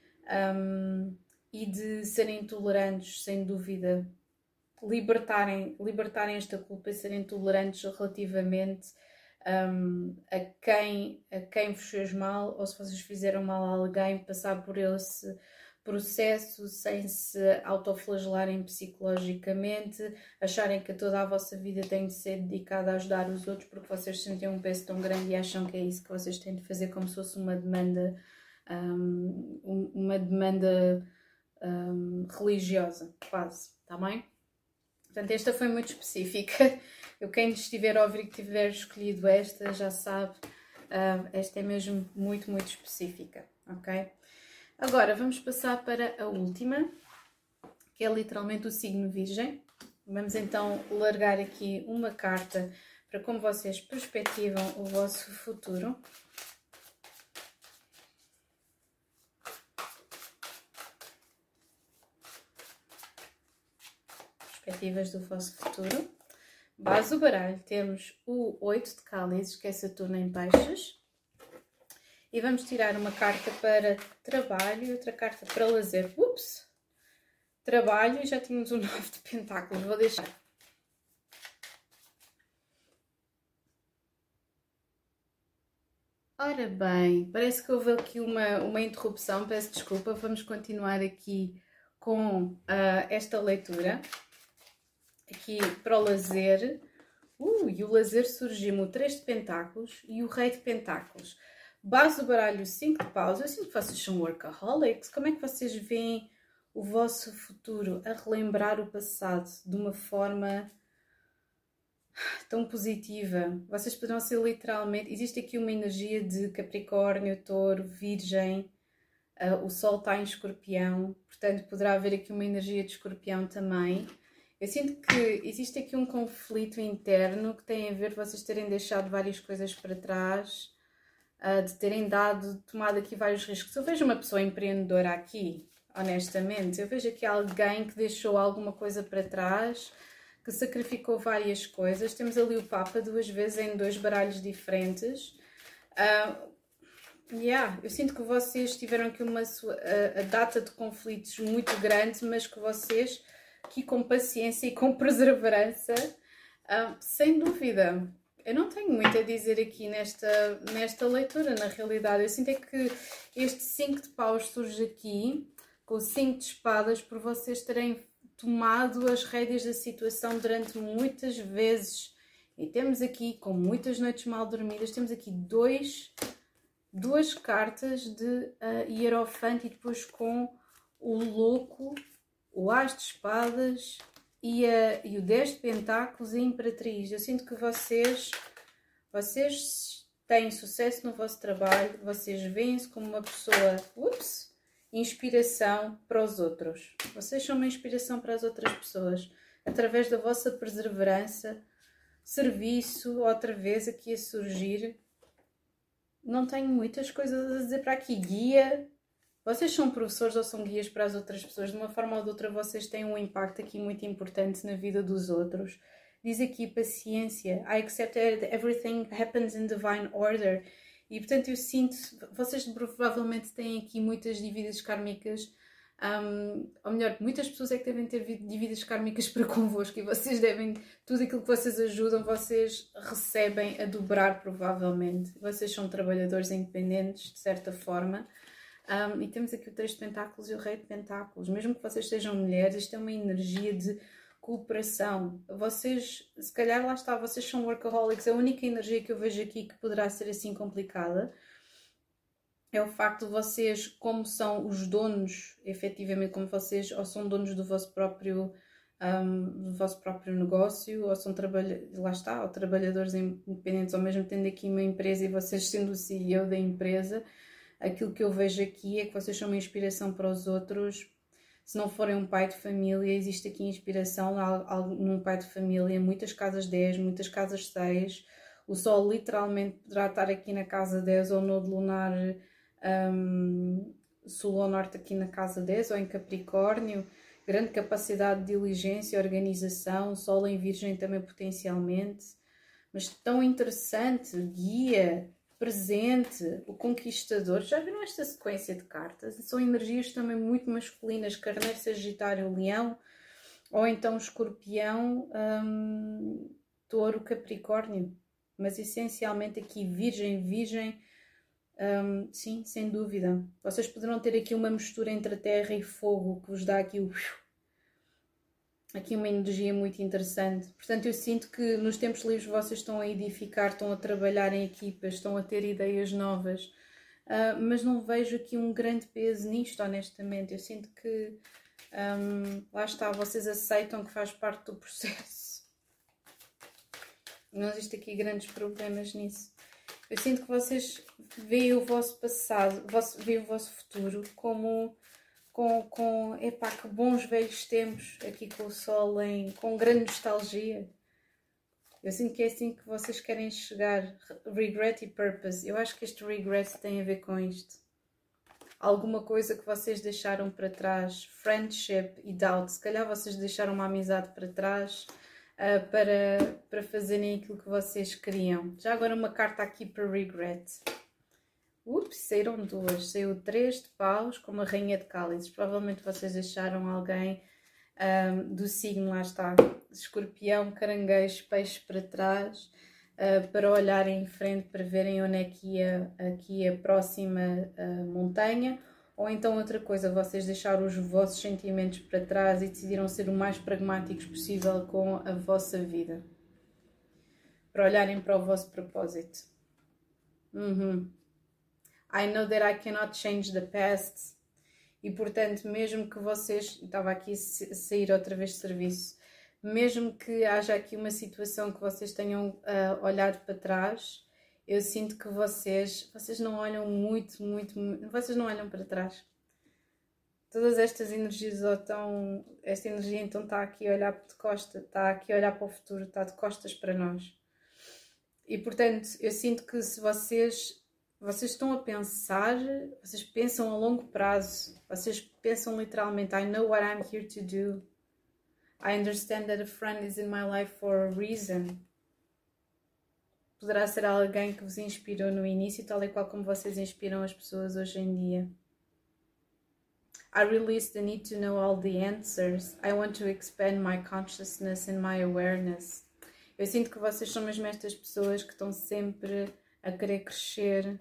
um, e de serem tolerantes, sem dúvida. Libertarem, libertarem esta culpa e serem tolerantes relativamente um, a, quem, a quem vos fez mal ou se vocês fizeram mal a alguém, passar por esse processo sem se autoflagelarem psicologicamente, acharem que toda a vossa vida tem de ser dedicada a ajudar os outros porque vocês sentem um peso tão grande e acham que é isso que vocês têm de fazer como se fosse uma demanda, um, uma demanda um, religiosa, quase, está bem? Portanto, esta foi muito específica. Eu, quem estiver a ouvir que tiver escolhido esta, já sabe, uh, esta é mesmo muito, muito específica, ok? Agora vamos passar para a última, que é literalmente o signo Virgem. Vamos então largar aqui uma carta para como vocês perspectivam o vosso futuro. Perspectivas do vosso futuro. Base do baralho temos o 8 de cálices, que é Saturno em peixes. E vamos tirar uma carta para trabalho e outra carta para lazer. Ups! Trabalho e já tínhamos o 9 de pentáculos. Vou deixar. Ora bem, parece que houve aqui uma, uma interrupção, peço desculpa, vamos continuar aqui com uh, esta leitura, aqui para o lazer. Uh, e o lazer surgiu o 3 de pentáculos e o rei de pentáculos. Base do baralho 5 de paus. Eu sinto que vocês são workaholics. Como é que vocês veem o vosso futuro a relembrar o passado de uma forma tão positiva? Vocês poderão ser literalmente. Existe aqui uma energia de Capricórnio, Touro, Virgem. Uh, o Sol está em Escorpião, portanto, poderá haver aqui uma energia de Escorpião também. Eu sinto que existe aqui um conflito interno que tem a ver vocês terem deixado várias coisas para trás, uh, de terem dado, tomado aqui vários riscos. Eu vejo uma pessoa empreendedora aqui, honestamente, eu vejo aqui alguém que deixou alguma coisa para trás, que sacrificou várias coisas. Temos ali o Papa duas vezes em dois baralhos diferentes. Uh, Yeah, eu sinto que vocês tiveram aqui uma a, a data de conflitos muito grande, mas que vocês, aqui com paciência e com perseverança, uh, sem dúvida. Eu não tenho muito a dizer aqui nesta, nesta leitura, na realidade. Eu sinto é que este 5 de paus surge aqui, com o 5 de espadas, por vocês terem tomado as rédeas da situação durante muitas vezes. E temos aqui, com muitas noites mal dormidas, temos aqui dois duas cartas de uh, Hierofante e depois com o louco, o As de Espadas e, a, e o 10 de Pentáculos e a Imperatriz. Eu sinto que vocês, vocês têm sucesso no vosso trabalho, vocês veem-se como uma pessoa, ups, inspiração para os outros. Vocês são uma inspiração para as outras pessoas através da vossa perseverança, serviço, outra vez aqui a surgir não tenho muitas coisas a dizer para aqui. Guia. Vocês são professores ou são guias para as outras pessoas? De uma forma ou de outra, vocês têm um impacto aqui muito importante na vida dos outros. Diz aqui paciência. I accept that everything happens in divine order. E portanto, eu sinto. Vocês provavelmente têm aqui muitas dívidas kármicas um, ou melhor, muitas pessoas é que devem ter dívidas kármicas para convosco e vocês devem, tudo aquilo que vocês ajudam, vocês recebem a dobrar provavelmente. Vocês são trabalhadores independentes, de certa forma. Um, e temos aqui o Três de Pentáculos e o Rei de Pentáculos. Mesmo que vocês sejam mulheres, isto é uma energia de cooperação. Vocês, se calhar lá está, vocês são workaholics. A única energia que eu vejo aqui que poderá ser assim complicada é o facto de vocês, como são os donos, efetivamente, como vocês ou são donos do vosso próprio, um, do vosso próprio negócio, ou são trabalhadores, lá está, ou trabalhadores independentes, ou mesmo tendo aqui uma empresa e vocês sendo o CEO da empresa, aquilo que eu vejo aqui é que vocês são uma inspiração para os outros. Se não forem um pai de família, existe aqui inspiração num pai de família, muitas casas 10, muitas casas 6. O Sol literalmente poderá estar aqui na casa 10 ou no lunar um, sul ou norte aqui na casa 10 ou em Capricórnio, grande capacidade de diligência, organização, Sol em Virgem também potencialmente, mas tão interessante, guia, presente, o conquistador. Já viram esta sequência de cartas? São energias também muito masculinas, Carneiro, Sagitário, Leão, ou então Escorpião, hum, Touro, Capricórnio. Mas essencialmente aqui Virgem, Virgem um, sim, sem dúvida. Vocês poderão ter aqui uma mistura entre terra e fogo que vos dá aqui o. Aqui uma energia muito interessante. Portanto, eu sinto que nos tempos livres vocês estão a edificar, estão a trabalhar em equipas, estão a ter ideias novas. Uh, mas não vejo aqui um grande peso nisto, honestamente. Eu sinto que um, lá está, vocês aceitam que faz parte do processo. Não existe aqui grandes problemas nisso. Eu sinto que vocês veem o vosso passado, veem o vosso futuro como com, com epá, que bons velhos tempos aqui com o sol em, com grande nostalgia. Eu sinto que é assim que vocês querem chegar. Regret e purpose. Eu acho que este regret tem a ver com isto. Alguma coisa que vocês deixaram para trás. Friendship e doubt. Se calhar vocês deixaram uma amizade para trás uh, para, para fazerem aquilo que vocês queriam. Já agora uma carta aqui para regret. Ups, saíram duas. Saiu três de paus com uma rainha de cálices. Provavelmente vocês deixaram alguém um, do signo, lá está, escorpião, caranguejo, peixe para trás, uh, para olharem em frente, para verem onde é que ia aqui a próxima uh, montanha ou então outra coisa, vocês deixaram os vossos sentimentos para trás e decidiram ser o mais pragmáticos possível com a vossa vida. Para olharem para o vosso propósito. Uhum. I know that I cannot change the past. E portanto, mesmo que vocês. Estava aqui a sair outra vez de serviço. Mesmo que haja aqui uma situação que vocês tenham uh, olhado para trás, eu sinto que vocês, vocês não olham muito, muito, muito, vocês não olham para trás. todas estas energias estão, esta energia então está aqui a olhar de costas, está aqui a olhar para o futuro, está de costas para nós. E portanto, eu sinto que se vocês vocês estão a pensar, vocês pensam a longo prazo, vocês pensam literalmente, I know what I'm here to do. I understand that a friend is in my life for a reason. Poderá ser alguém que vos inspirou no início, tal e qual como vocês inspiram as pessoas hoje em dia. I release the need to know all the answers. I want to expand my consciousness and my awareness. Eu sinto que vocês são mesmo estas pessoas que estão sempre a querer crescer,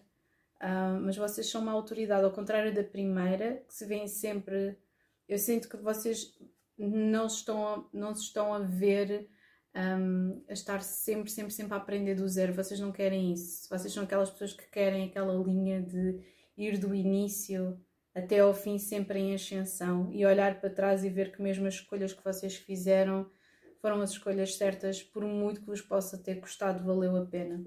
uh, mas vocês são uma autoridade, ao contrário da primeira, que se vêem sempre. Eu sinto que vocês não se estão não se estão a ver um, a estar sempre, sempre, sempre a aprender do zero. Vocês não querem isso. Vocês são aquelas pessoas que querem aquela linha de ir do início até ao fim, sempre em ascensão e olhar para trás e ver que mesmo as escolhas que vocês fizeram foram as escolhas certas, por muito que vos possa ter custado, valeu a pena.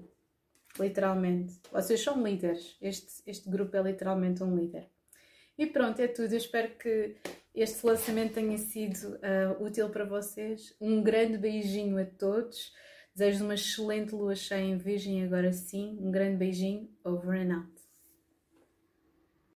Literalmente. Vocês são líderes. Este, este grupo é literalmente um líder. E pronto, é tudo. Eu espero que este lançamento tenha sido uh, útil para vocês. Um grande beijinho a todos. Desejo uma excelente lua cheia em Virgem agora sim. Um grande beijinho. Over and out.